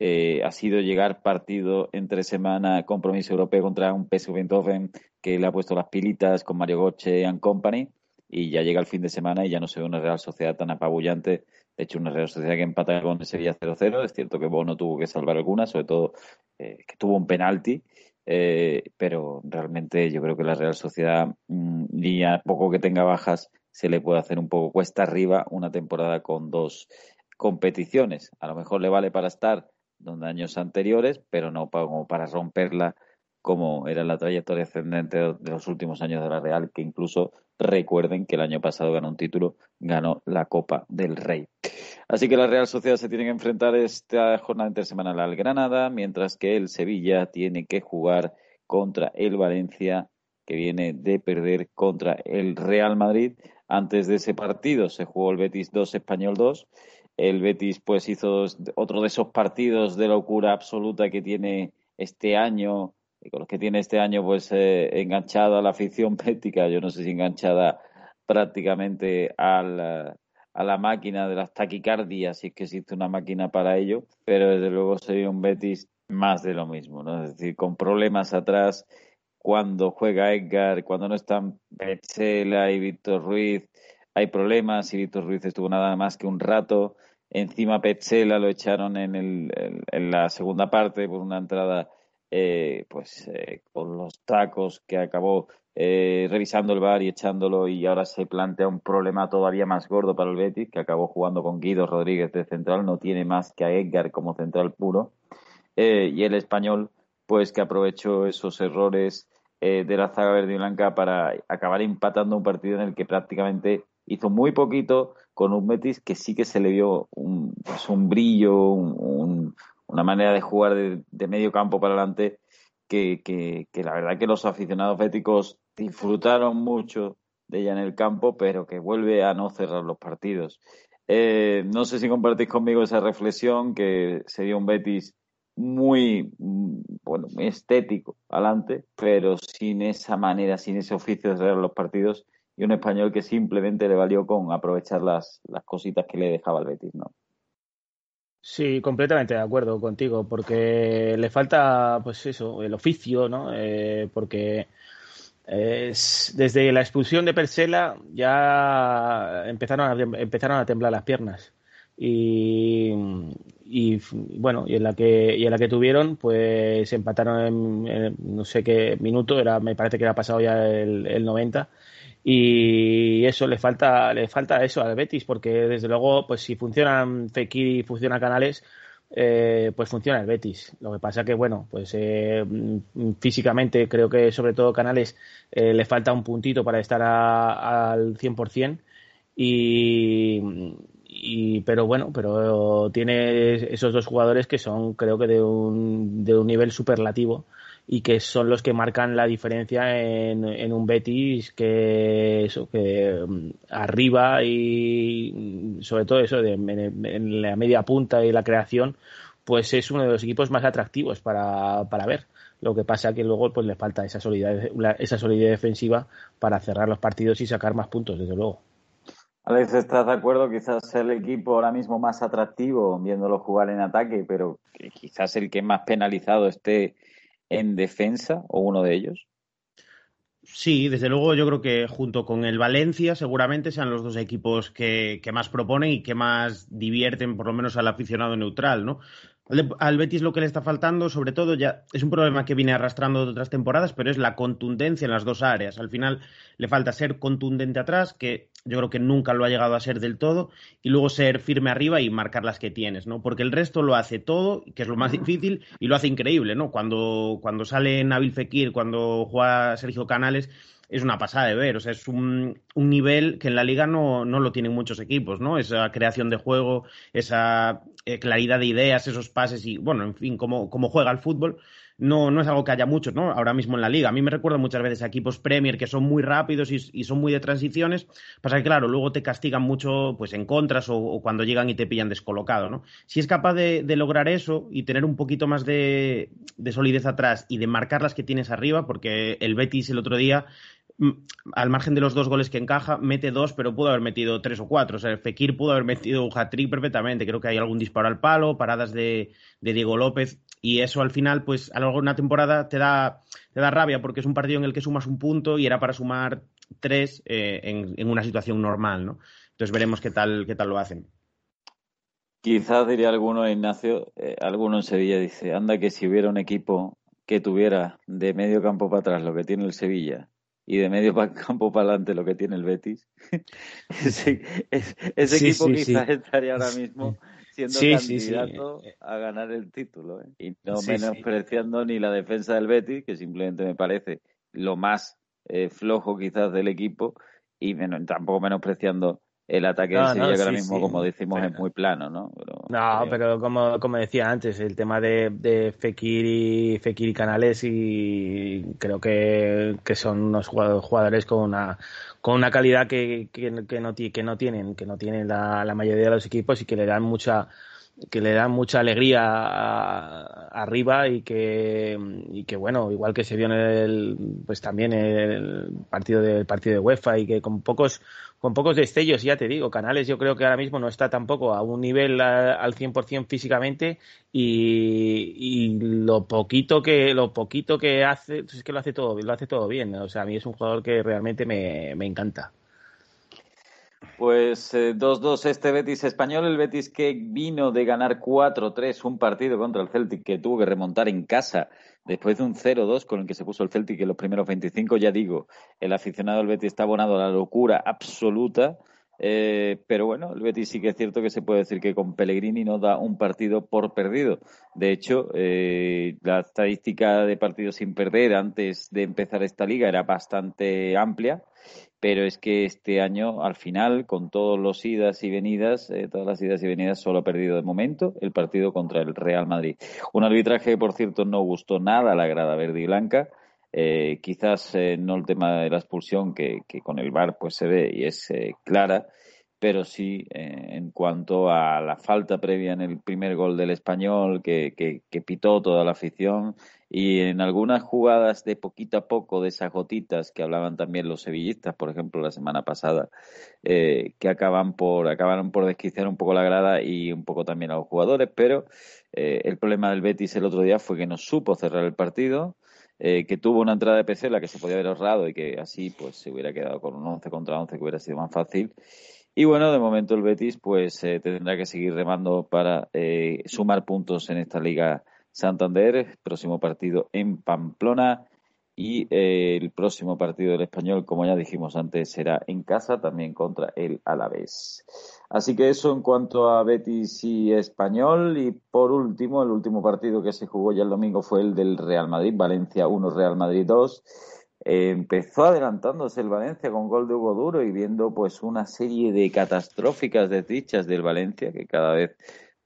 Eh, ha sido llegar partido entre semana, compromiso europeo contra un PSV Eindhoven que le ha puesto las pilitas con Mario Goche and Company, y ya llega el fin de semana y ya no se ve una Real Sociedad tan apabullante. De hecho, una Real Sociedad que empata con Sevilla 0-0. Es cierto que Bono tuvo que salvar algunas, sobre todo que tuvo un penalti eh, pero realmente yo creo que la Real Sociedad, ni mm, a poco que tenga bajas, se le puede hacer un poco cuesta arriba una temporada con dos competiciones. A lo mejor le vale para estar donde años anteriores, pero no como para romperla como era la trayectoria ascendente de los últimos años de la Real, que incluso recuerden que el año pasado ganó un título, ganó la Copa del Rey. Así que la Real Sociedad se tiene que enfrentar esta jornada intersemanal al Granada, mientras que el Sevilla tiene que jugar contra el Valencia, que viene de perder contra el Real Madrid. Antes de ese partido se jugó el Betis 2, Español 2. El Betis pues hizo otro de esos partidos de locura absoluta que tiene este año con los que tiene este año pues eh, enganchada a la afición pética, yo no sé si enganchada prácticamente al, a la máquina de las taquicardias, si es que existe una máquina para ello, pero desde luego sería un Betis más de lo mismo, ¿no? Es decir, con problemas atrás, cuando juega Edgar, cuando no están Petzela y Víctor Ruiz, hay problemas y Víctor Ruiz estuvo nada más que un rato. Encima Petzela lo echaron en, el, en la segunda parte por una entrada eh, pues eh, con los tacos que acabó eh, revisando el bar y echándolo y ahora se plantea un problema todavía más gordo para el Betis que acabó jugando con Guido Rodríguez de central, no tiene más que a Edgar como central puro. Y el español pues que aprovechó esos errores de la zaga verde y blanca para acabar empatando un partido en el que prácticamente hizo muy poquito con un Betis que sí que se le vio un, pues un brillo, un, una manera de jugar de, medio campo para adelante que, que, la verdad que los aficionados béticos disfrutaron mucho de ella en el campo, pero que vuelve a no cerrar los partidos. Eh, no sé si compartís conmigo esa reflexión, que sería un Betis muy, bueno, muy estético adelante, pero sin esa manera, sin ese oficio de cerrar los partidos, y un español que simplemente le valió con aprovechar las, las cositas que le dejaba el Betis, ¿no? Sí, completamente de acuerdo contigo, porque le falta, pues eso, el oficio, ¿no? Eh, porque desde la expulsión de Persela ya empezaron a, empezaron a temblar las piernas. Y, bueno, y en la que y en la que tuvieron, pues empataron en, no sé qué minuto, era me parece que era pasado ya el, el 90 y eso le falta le falta eso al Betis porque desde luego pues si funcionan Fekir y funciona Canales eh, pues funciona el Betis. Lo que pasa que bueno pues eh, físicamente creo que sobre todo Canales eh, le falta un puntito para estar al 100% y, y pero bueno pero tiene esos dos jugadores que son creo que de un, de un nivel superlativo y que son los que marcan la diferencia en, en un Betis que que mm, arriba y mm, sobre todo eso de, en, la media punta y la creación pues es uno de los equipos más atractivos para, para ver lo que pasa que luego pues le falta esa solidez esa solidez defensiva para cerrar los partidos y sacar más puntos desde luego Alex, ¿estás de acuerdo? Quizás el equipo ahora mismo más atractivo viéndolo jugar en ataque, pero quizás el que más penalizado esté en defensa o uno de ellos? Sí, desde luego yo creo que junto con el Valencia seguramente sean los dos equipos que, más proponen y que más divierten por lo menos al aficionado neutral, ¿no? Al Betis lo que le está faltando, sobre todo, ya es un problema que viene arrastrando de otras temporadas, pero es la contundencia en las dos áreas. Al final le falta ser contundente atrás, que yo creo que nunca lo ha llegado a ser del todo, y luego ser firme arriba y marcar las que tienes, ¿no? Porque el resto lo hace todo, que es lo más difícil, y lo hace increíble, ¿no? Cuando, cuando sale Nabil Fekir, cuando juega Sergio Canales, es una pasada de ver. O sea, es un, un nivel que en la liga no, no, lo tienen muchos equipos, ¿no? Esa creación de juego, esa eh, claridad de ideas, esos pases y, bueno, en fin, cómo, cómo juega el fútbol. No, no es algo que haya muchos, ¿no? Ahora mismo en la liga. A mí me recuerda muchas veces a equipos Premier que son muy rápidos y, son muy de transiciones. Pasa que, claro, luego te castigan mucho pues en contras o, cuando llegan y te pillan descolocado, ¿no? Si es capaz de, de lograr eso y tener un poquito más de, de solidez atrás y de marcar las que tienes arriba, porque el Betis el otro día al margen de los dos goles que encaja, mete dos, pero pudo haber metido tres o cuatro. O sea, Fekir pudo haber metido un hat-trick perfectamente. Creo que hay algún disparo al palo, paradas de, Diego López. Y eso al final, pues a lo largo de una temporada te da, te da rabia porque es un partido en el que sumas un punto y era para sumar tres eh, en, una situación normal, ¿no? Entonces veremos qué tal, qué tal lo hacen. Quizás diría alguno, Ignacio, eh, alguno en Sevilla dice, anda que si hubiera un equipo que tuviera de medio campo para atrás lo que tiene el Sevilla y de medio campo para adelante lo que tiene el Betis, ese, equipo quizás estaría ahora mismo siendo candidato a ganar el título. ¿eh? Y no menospreciando ni la defensa del Betis, que simplemente me parece lo más eh, flojo quizás del equipo, y tampoco menospreciando el ataque de Sevilla, que ahora mismo, como decimos, es muy plano, ¿no? no, pero como, como decía antes, el tema de, de Fekir, y, Fekir y Canales, y creo que, que son unos jugadores con una, con una calidad que, que, no, que no tienen, que no tienen la, la mayoría de los equipos y que le dan mucha que le dan mucha alegría arriba y que, y que bueno, igual que se vio en el, pues también el partido del partido de UEFA y que con pocos, con pocos destellos, ya te digo, Canales yo creo que ahora mismo no está tampoco a un nivel al 100% físicamente y, y, lo poquito que, lo poquito que hace, es que lo hace todo, lo hace todo bien, o sea, a mí es un jugador que realmente me, me encanta. Pues 2-2 eh, este Betis español, el Betis que vino de ganar 4-3 un partido contra el Celtic que tuvo que remontar en casa después de un 0-2 con el que se puso el Celtic en los primeros 25, ya digo, el aficionado del Betis está abonado a la locura absoluta, eh, pero bueno, el Betis sí que es cierto que se puede decir que con Pellegrini no da un partido por perdido. De hecho, eh, la estadística de partidos sin perder antes de empezar esta liga era bastante amplia pero es que este año, al final, con todos los idas y venidas, eh, todas las idas y venidas, solo ha perdido de momento el partido contra el Real Madrid. Un arbitraje que, por cierto, no gustó nada a la grada verde y blanca. Eh, quizás eh, no el tema de la expulsión, que, que, con el VAR pues se ve y es clara, pero sí en cuanto a la falta previa en el primer gol del español, que, que pitó toda la afición, y en algunas jugadas de poquito a poco, de esas gotitas que hablaban también los sevillistas, por ejemplo, la semana pasada, eh, que acaban por, acabaron por desquiciar un poco la grada y un poco también a los jugadores, pero eh, el problema del Betis el otro día fue que no supo cerrar el partido, eh, que tuvo una entrada de PC la que se podía haber ahorrado y que así pues se hubiera quedado con un 11 contra 11 que hubiera sido más fácil. Y bueno, de momento el Betis pues tendrá que seguir remando para sumar puntos en esta liga Santander, próximo partido en Pamplona y eh, el próximo partido del español, como ya dijimos antes, será en casa también contra el Alavés. Así que eso en cuanto a Betis y Español. Y por último, el último partido que se jugó ya el domingo fue el del Real Madrid, Valencia 1, Real Madrid 2. empezó adelantándose el Valencia con gol de Hugo Duro y viendo pues una serie de catastróficas desdichas del Valencia que cada vez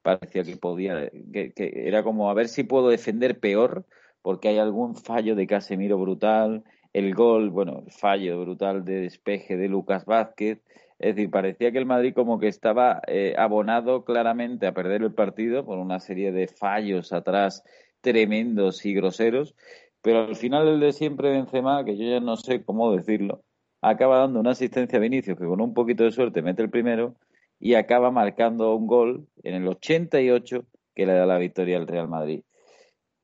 parecía que podía, que, era como a ver si puedo defender peor, porque hay algún fallo de Casemiro brutal, el gol, bueno, el fallo brutal de despeje de Lucas Vázquez. Es decir, parecía que el Madrid como que estaba eh, abonado claramente a perder el partido por una serie de fallos atrás tremendos y groseros, pero al final el de siempre Benzema, que yo ya no sé cómo decirlo, acaba dando una asistencia a Vinicius que con un poquito de suerte mete el primero y acaba marcando un gol en el 88 que le da la victoria al Real Madrid.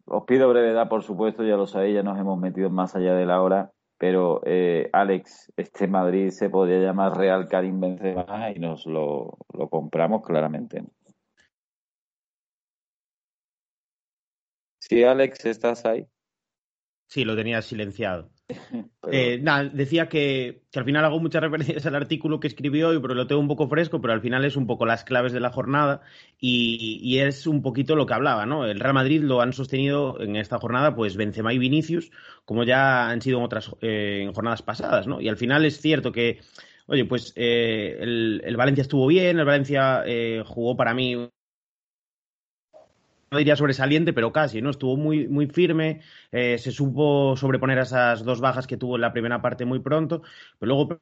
Os pido brevedad, por supuesto, ya lo sabéis, ya nos hemos metido más allá de la hora, pero eh, Alex, este Madrid se podría llamar Real Karim Benzema y nos lo, lo compramos claramente. Sí, Alex, ¿estás ahí? Sí, lo tenía silenciado. Eh, decía que, al final hago muchas referencias al artículo que escribió hoy, pero lo tengo un poco fresco, pero al final es un poco las claves de la jornada y, es un poquito lo que hablaba, ¿no? El Real Madrid lo han sostenido en esta jornada, pues Benzema y Vinicius, como ya han sido en otras eh, en jornadas pasadas, ¿no? Y al final es cierto que, oye, pues eh, el, el, Valencia estuvo bien, el Valencia jugó para mí no diría sobresaliente, pero casi, ¿no? Estuvo muy, muy firme, eh, se supo sobreponer a esas dos bajas que tuvo en la primera parte muy pronto, pero luego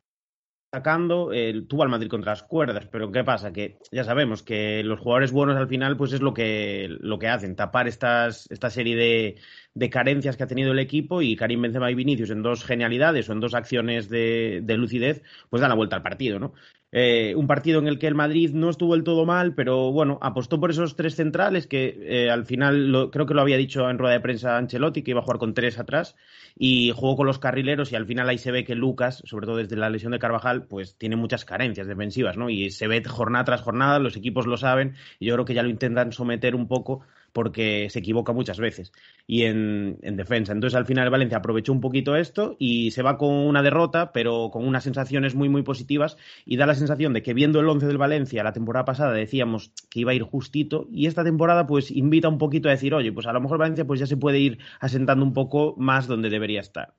sacando, tuvo al Madrid contra las cuerdas, pero ¿qué pasa? Que ya sabemos que los jugadores buenos al final pues es lo que, lo que hacen, tapar estas, esta serie de, de carencias que ha tenido el equipo y Karim Benzema y Vinicius en dos genialidades o en dos acciones de, de lucidez, pues dan la vuelta al partido, ¿no? Eh, un partido en el que el Madrid no estuvo del todo mal, pero bueno, apostó por esos tres centrales que eh, al final creo que lo había dicho en rueda de prensa Ancelotti, que iba a jugar con tres atrás y jugó con los carrileros y al final ahí se ve que Lucas, sobre todo desde la lesión de Carvajal, pues tiene muchas carencias defensivas, ¿no? Y se ve jornada tras jornada, los equipos lo saben y yo creo que ya lo intentan someter un poco porque se equivoca muchas veces y en, defensa. Entonces al final Valencia aprovechó un poquito esto y se va con una derrota, pero con unas sensaciones muy muy positivas y da la sensación de que viendo el 11 del Valencia la temporada pasada decíamos que iba a ir justito y esta temporada pues invita un poquito a decir, oye, pues a lo mejor Valencia pues ya se puede ir asentando un poco más donde debería estar.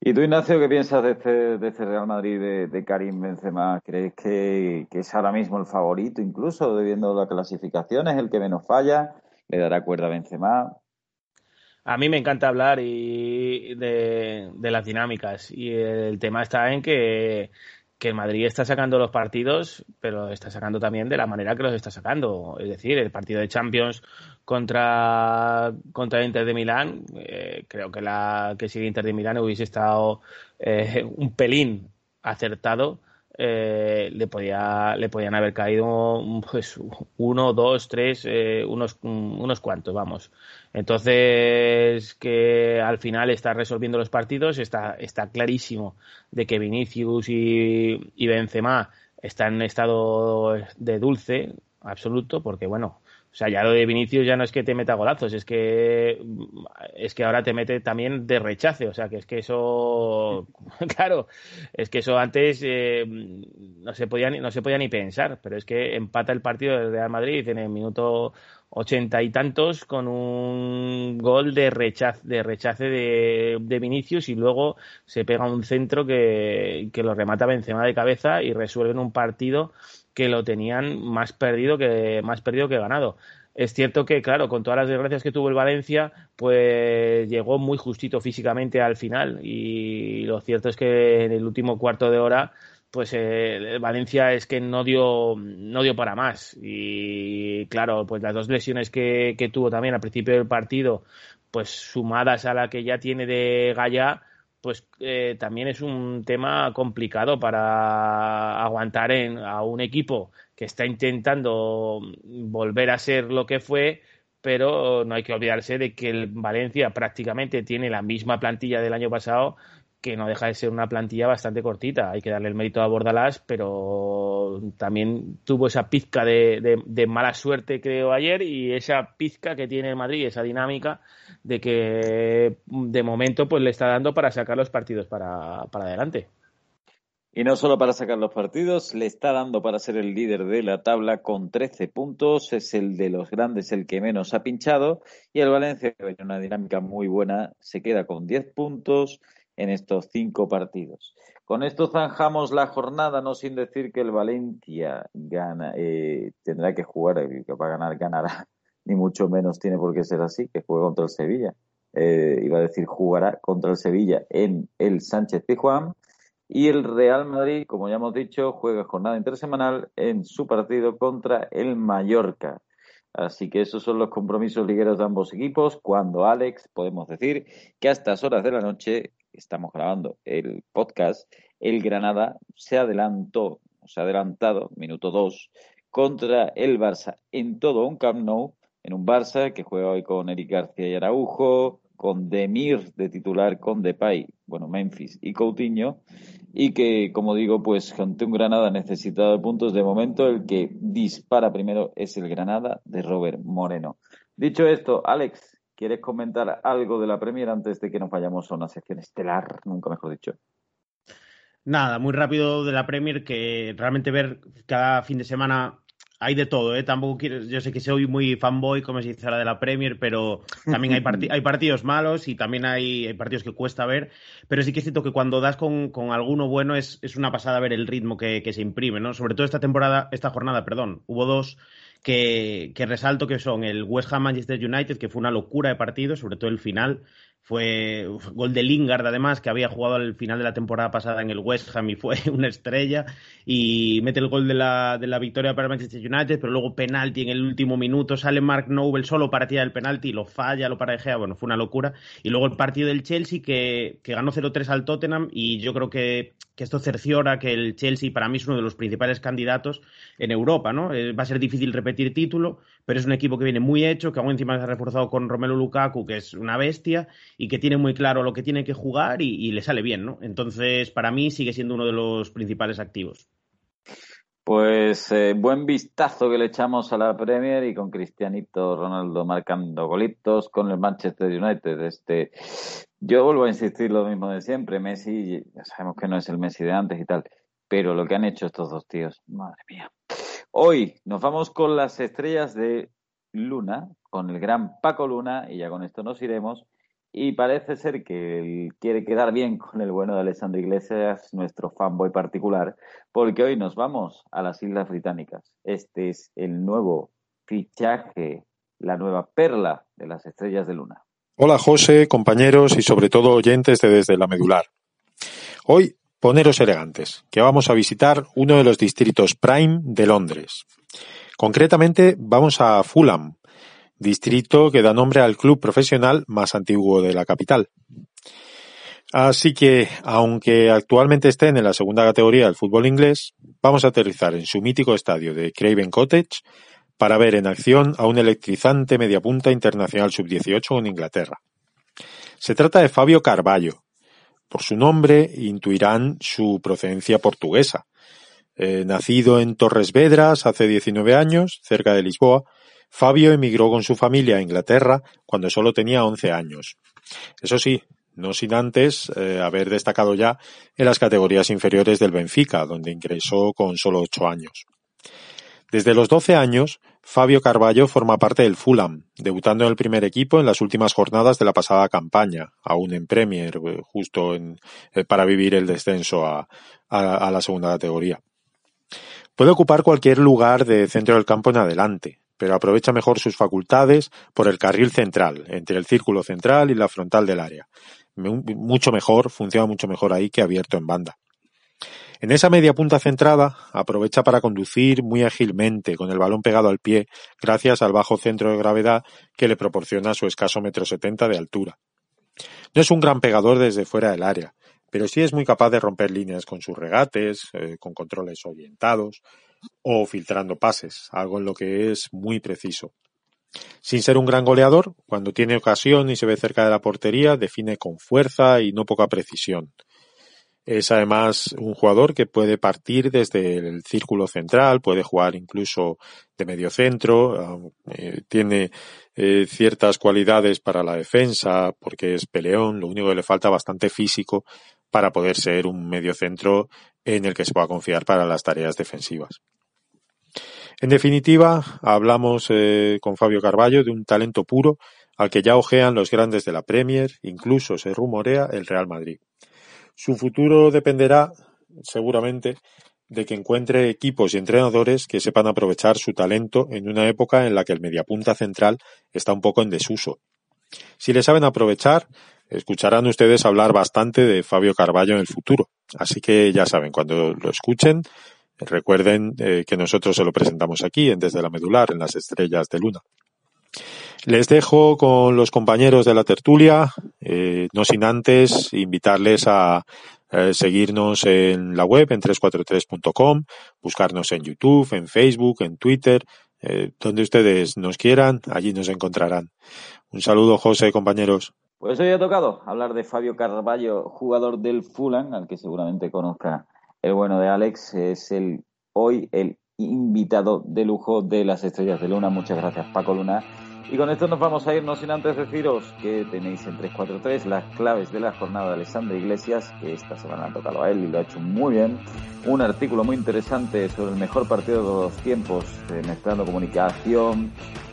¿Y tú, Ignacio, qué piensas de este, de este Real Madrid de, Karim Benzema? ¿Crees que, es ahora mismo el favorito, incluso, debiendo la clasificación? ¿Es el que menos falla? Le dará cuerda a Benzema. A mí me encanta hablar y de, las dinámicas y el tema está en que, que Madrid está sacando los partidos, pero está sacando también de la manera que los está sacando. Es decir, el partido de Champions contra, contra el Inter de Milán, eh, creo que, la, que si el Inter de Milán hubiese estado eh, un pelín acertado, eh, le, podía, le podían haber caído pues, uno, dos, tres, eh, unos, unos cuantos, vamos. Entonces, que al final está resolviendo los partidos, está, está clarísimo de que Vinicius y, y Benzema están en estado de dulce absoluto, porque bueno, o sea, ya lo de Vinicius ya no es que te meta golazos, es que es que ahora te mete también de rechace, o sea, que es que eso, claro, es que eso antes eh, no se podía ni, no se podía ni pensar, pero es que empata el partido del Real Madrid en el minuto ochenta y tantos con un gol de rechace de rechace de, de Vinicius y luego se pega un centro que, que lo remata Benzema de cabeza y resuelven un partido que lo tenían más perdido que más perdido que ganado. Es cierto que, claro, con todas las desgracias que tuvo el Valencia, pues llegó muy justito físicamente al final. Y lo cierto es que en el último cuarto de hora, pues eh, Valencia es que no dio, no dio para más. Y claro, pues las dos lesiones que, que tuvo también al principio del partido, pues sumadas a la que ya tiene de Gaya, pues eh, también es un tema complicado para aguantar en, a un equipo que está intentando volver a ser lo que fue, pero no hay que olvidarse de que el Valencia prácticamente tiene la misma plantilla del año pasado que no deja de ser una plantilla bastante cortita. Hay que darle el mérito a Bordalás, pero también tuvo esa pizca de, de, mala suerte, creo, ayer, y esa pizca que tiene Madrid, esa dinámica de que de momento pues le está dando para sacar los partidos para, para adelante. Y no solo para sacar los partidos, le está dando para ser el líder de la tabla con 13 puntos, es el de los grandes el que menos ha pinchado, y el Valencia, que una dinámica muy buena, se queda con 10 puntos, en estos cinco partidos. Con esto zanjamos la jornada, no sin decir que el Valencia gana, eh, tendrá que jugar, el que va ganar ganará, ni mucho menos tiene por qué ser así, que juegue contra el Sevilla. Eh, iba a decir jugará contra el Sevilla en el Sánchez Pizjuán y el Real Madrid, como ya hemos dicho, juega jornada intersemanal en su partido contra el Mallorca. Así que esos son los compromisos ligueros de ambos equipos. Cuando Alex, podemos decir que a estas horas de la noche estamos grabando el podcast, el Granada se adelantó, se ha adelantado, minuto 2, contra el Barça en todo un Camp Nou, en un Barça que juega hoy con Eric García y Araujo, con Demir de titular, con Depay, bueno, Memphis y Coutinho, y que, como digo, pues ante un Granada necesitado de puntos, de momento el que dispara primero es el Granada de Robert Moreno. Dicho esto, Alex, ¿Quieres comentar algo de la Premier antes de que nos vayamos a una sección estelar, nunca mejor dicho? Nada, muy rápido de la Premier, que realmente ver cada fin de semana hay de todo, ¿eh? Tampoco quiero, yo sé que soy muy fanboy, como se dice ahora de la Premier, pero también hay, hay partidos malos y también hay, partidos que cuesta ver. Pero sí que es cierto que cuando das con, alguno bueno es, es, una pasada ver el ritmo que, que, se imprime, ¿no? Sobre todo esta temporada, esta jornada, perdón. Hubo dos que, que, resalto que son el West Ham Manchester United, que fue una locura de partido, sobre todo el final, fue gol de Lingard, además, que había jugado al final de la temporada pasada en el West Ham y fue una estrella. Y mete el gol de la, de la victoria para Manchester United, pero luego penalti en el último minuto. Sale Mark Noble solo para tirar el penalti, lo falla, lo parejea. Bueno, fue una locura. Y luego el partido del Chelsea, que, que ganó 0-3 al Tottenham. Y yo creo que, que, esto cerciora que el Chelsea, para mí, es uno de los principales candidatos en Europa. ¿no? Eh, va a ser difícil repetir título, pero es un equipo que viene muy hecho, que aún encima se ha reforzado con Romelu Lukaku, que es una bestia, y que tiene muy claro lo que tiene que jugar y, le sale bien, ¿no? Entonces, para mí sigue siendo uno de los principales activos. Pues eh, buen vistazo que le echamos a la Premier y con Cristianito Ronaldo marcando golitos con el Manchester United. Este, yo vuelvo a insistir lo mismo de siempre. Messi, ya sabemos que no es el Messi de antes y tal, pero lo que han hecho estos dos tíos, madre mía. Hoy nos vamos con las estrellas de Luna, con el gran Paco Luna, y ya con esto nos iremos. Y parece ser que él quiere quedar bien con el bueno de Alessandro Iglesias, nuestro fanboy particular, porque hoy nos vamos a las Islas Británicas. Este es el nuevo fichaje, la nueva perla de las estrellas de Luna. Hola José, compañeros y sobre todo oyentes de Desde la Medular. Hoy poneros elegantes, que vamos a visitar uno de los distritos prime de Londres. Concretamente, vamos a Fulham, distrito que da nombre al club profesional más antiguo de la capital. Así que, aunque actualmente estén en la segunda categoría del fútbol inglés, vamos a aterrizar en su mítico estadio de Craven Cottage para ver en acción a un electrizante mediapunta internacional sub-18 en Inglaterra. Se trata de Fabio Carballo. Por su nombre intuirán su procedencia portuguesa. Eh, nacido en Torres Vedras hace 19 años, cerca de Lisboa, Fabio emigró con su familia a Inglaterra cuando solo tenía 11 años. Eso sí, no sin antes eh, haber destacado ya en las categorías inferiores del Benfica, donde ingresó con solo 8 años. Desde los 12 años, Fabio Carballo forma parte del Fulham, debutando en el primer equipo en las últimas jornadas de la pasada campaña, aún en Premier, eh, justo en, eh, para vivir el descenso a, a la segunda categoría. Puede ocupar cualquier lugar de centro del campo en adelante, pero aprovecha mejor sus facultades por el carril central, entre el círculo central y la frontal del área. Mucho mejor, funciona mucho mejor ahí que abierto en banda. En esa media punta centrada aprovecha para conducir muy ágilmente con el balón pegado al pie gracias al bajo centro de gravedad que le proporciona su escaso metro setenta de altura. No es un gran pegador desde fuera del área, pero sí es muy capaz de romper líneas con sus regates, eh, con controles orientados o filtrando pases, algo en lo que es muy preciso. Sin ser un gran goleador, cuando tiene ocasión y se ve cerca de la portería, define con fuerza y no poca precisión. Es además un jugador que puede partir desde el círculo central, puede jugar incluso de medio centro, eh, tiene eh, ciertas cualidades para la defensa porque es peleón, lo único que le falta bastante físico para poder ser un medio centro en el que se pueda confiar para las tareas defensivas. En definitiva, hablamos eh, con Fabio Carballo de un talento puro al que ya ojean los grandes de la Premier, incluso se rumorea el Real Madrid. Su futuro dependerá, seguramente, de que encuentre equipos y entrenadores que sepan aprovechar su talento en una época en la que el mediapunta central está un poco en desuso. Si le saben aprovechar, escucharán ustedes hablar bastante de Fabio Carballo en el futuro. Así que ya saben, cuando lo escuchen, recuerden eh, que nosotros se lo presentamos aquí en Desde la Medular, en las Estrellas de Luna. Les dejo con los compañeros de la tertulia, eh, no sin antes invitarles a eh, seguirnos en la web en 343.com, buscarnos en YouTube, en Facebook, en Twitter, eh, donde ustedes nos quieran, allí nos encontrarán. Un saludo, José, compañeros. Pues hoy ha tocado hablar de Fabio Carballo, jugador del Fulham, al que seguramente conozca el bueno de Alex. Es el hoy el invitado de lujo de las Estrellas de Luna. Muchas gracias, Paco Luna. Y con esto nos vamos a ir, no sin antes deciros que tenéis en 343 las claves de la jornada de Alessandro Iglesias, que esta semana ha tocado a él y lo ha hecho muy bien. Un artículo muy interesante sobre el mejor partido de los tiempos, eh, mezclando comunicación,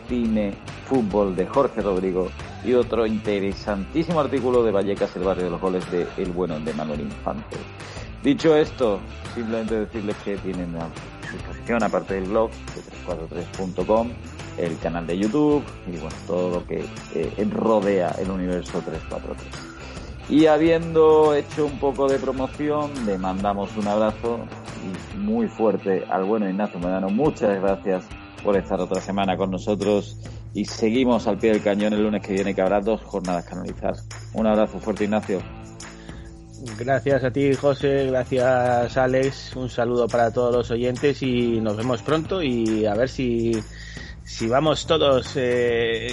cine, fútbol de Jorge Rodrigo y otro interesantísimo artículo de Vallecas, el barrio de los goles de El Bueno de Manuel Infante. Dicho esto, simplemente decirles que tienen aparte del blog, de 343.com, el canal de YouTube y bueno, todo lo que eh, rodea el universo 343. Y habiendo hecho un poco de promoción, le mandamos un abrazo muy fuerte al bueno Ignacio Medano. Muchas gracias por estar otra semana con nosotros y seguimos al pie del cañón el lunes que viene que habrá dos jornadas analizar. Un abrazo fuerte Ignacio. Gracias a ti José, gracias Alex, un saludo para todos los oyentes y nos vemos pronto y a ver si si vamos todos eh,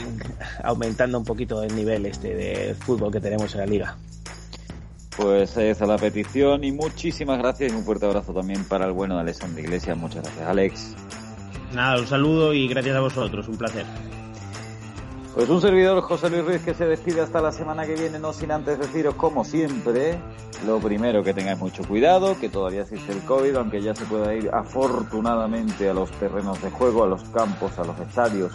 aumentando un poquito el nivel este de fútbol que tenemos en la liga. Pues esa es la petición y muchísimas gracias y un fuerte abrazo también para el bueno de Alessandro Iglesias. Muchas gracias, Alex. Nada, un saludo y gracias a vosotros, un placer. Pues un servidor, José Luis Ruiz, que se despide hasta la semana que viene, no sin antes deciros, como siempre, lo primero que tengáis mucho cuidado, que todavía existe el COVID, aunque ya se pueda ir afortunadamente a los terrenos de juego, a los campos, a los estadios,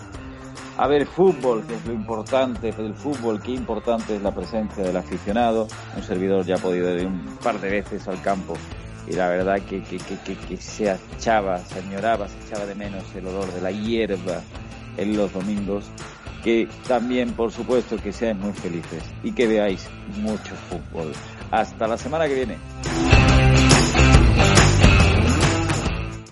a ver fútbol, que es lo importante del fútbol, qué importante es la presencia del aficionado. Un servidor ya ha podido ir un par de veces al campo y la verdad que, que, que, que, se echaba, se añoraba, se echaba de menos el olor de la hierba en los domingos que también, por supuesto, que seáis muy felices y que veáis mucho fútbol. Hasta la semana que viene.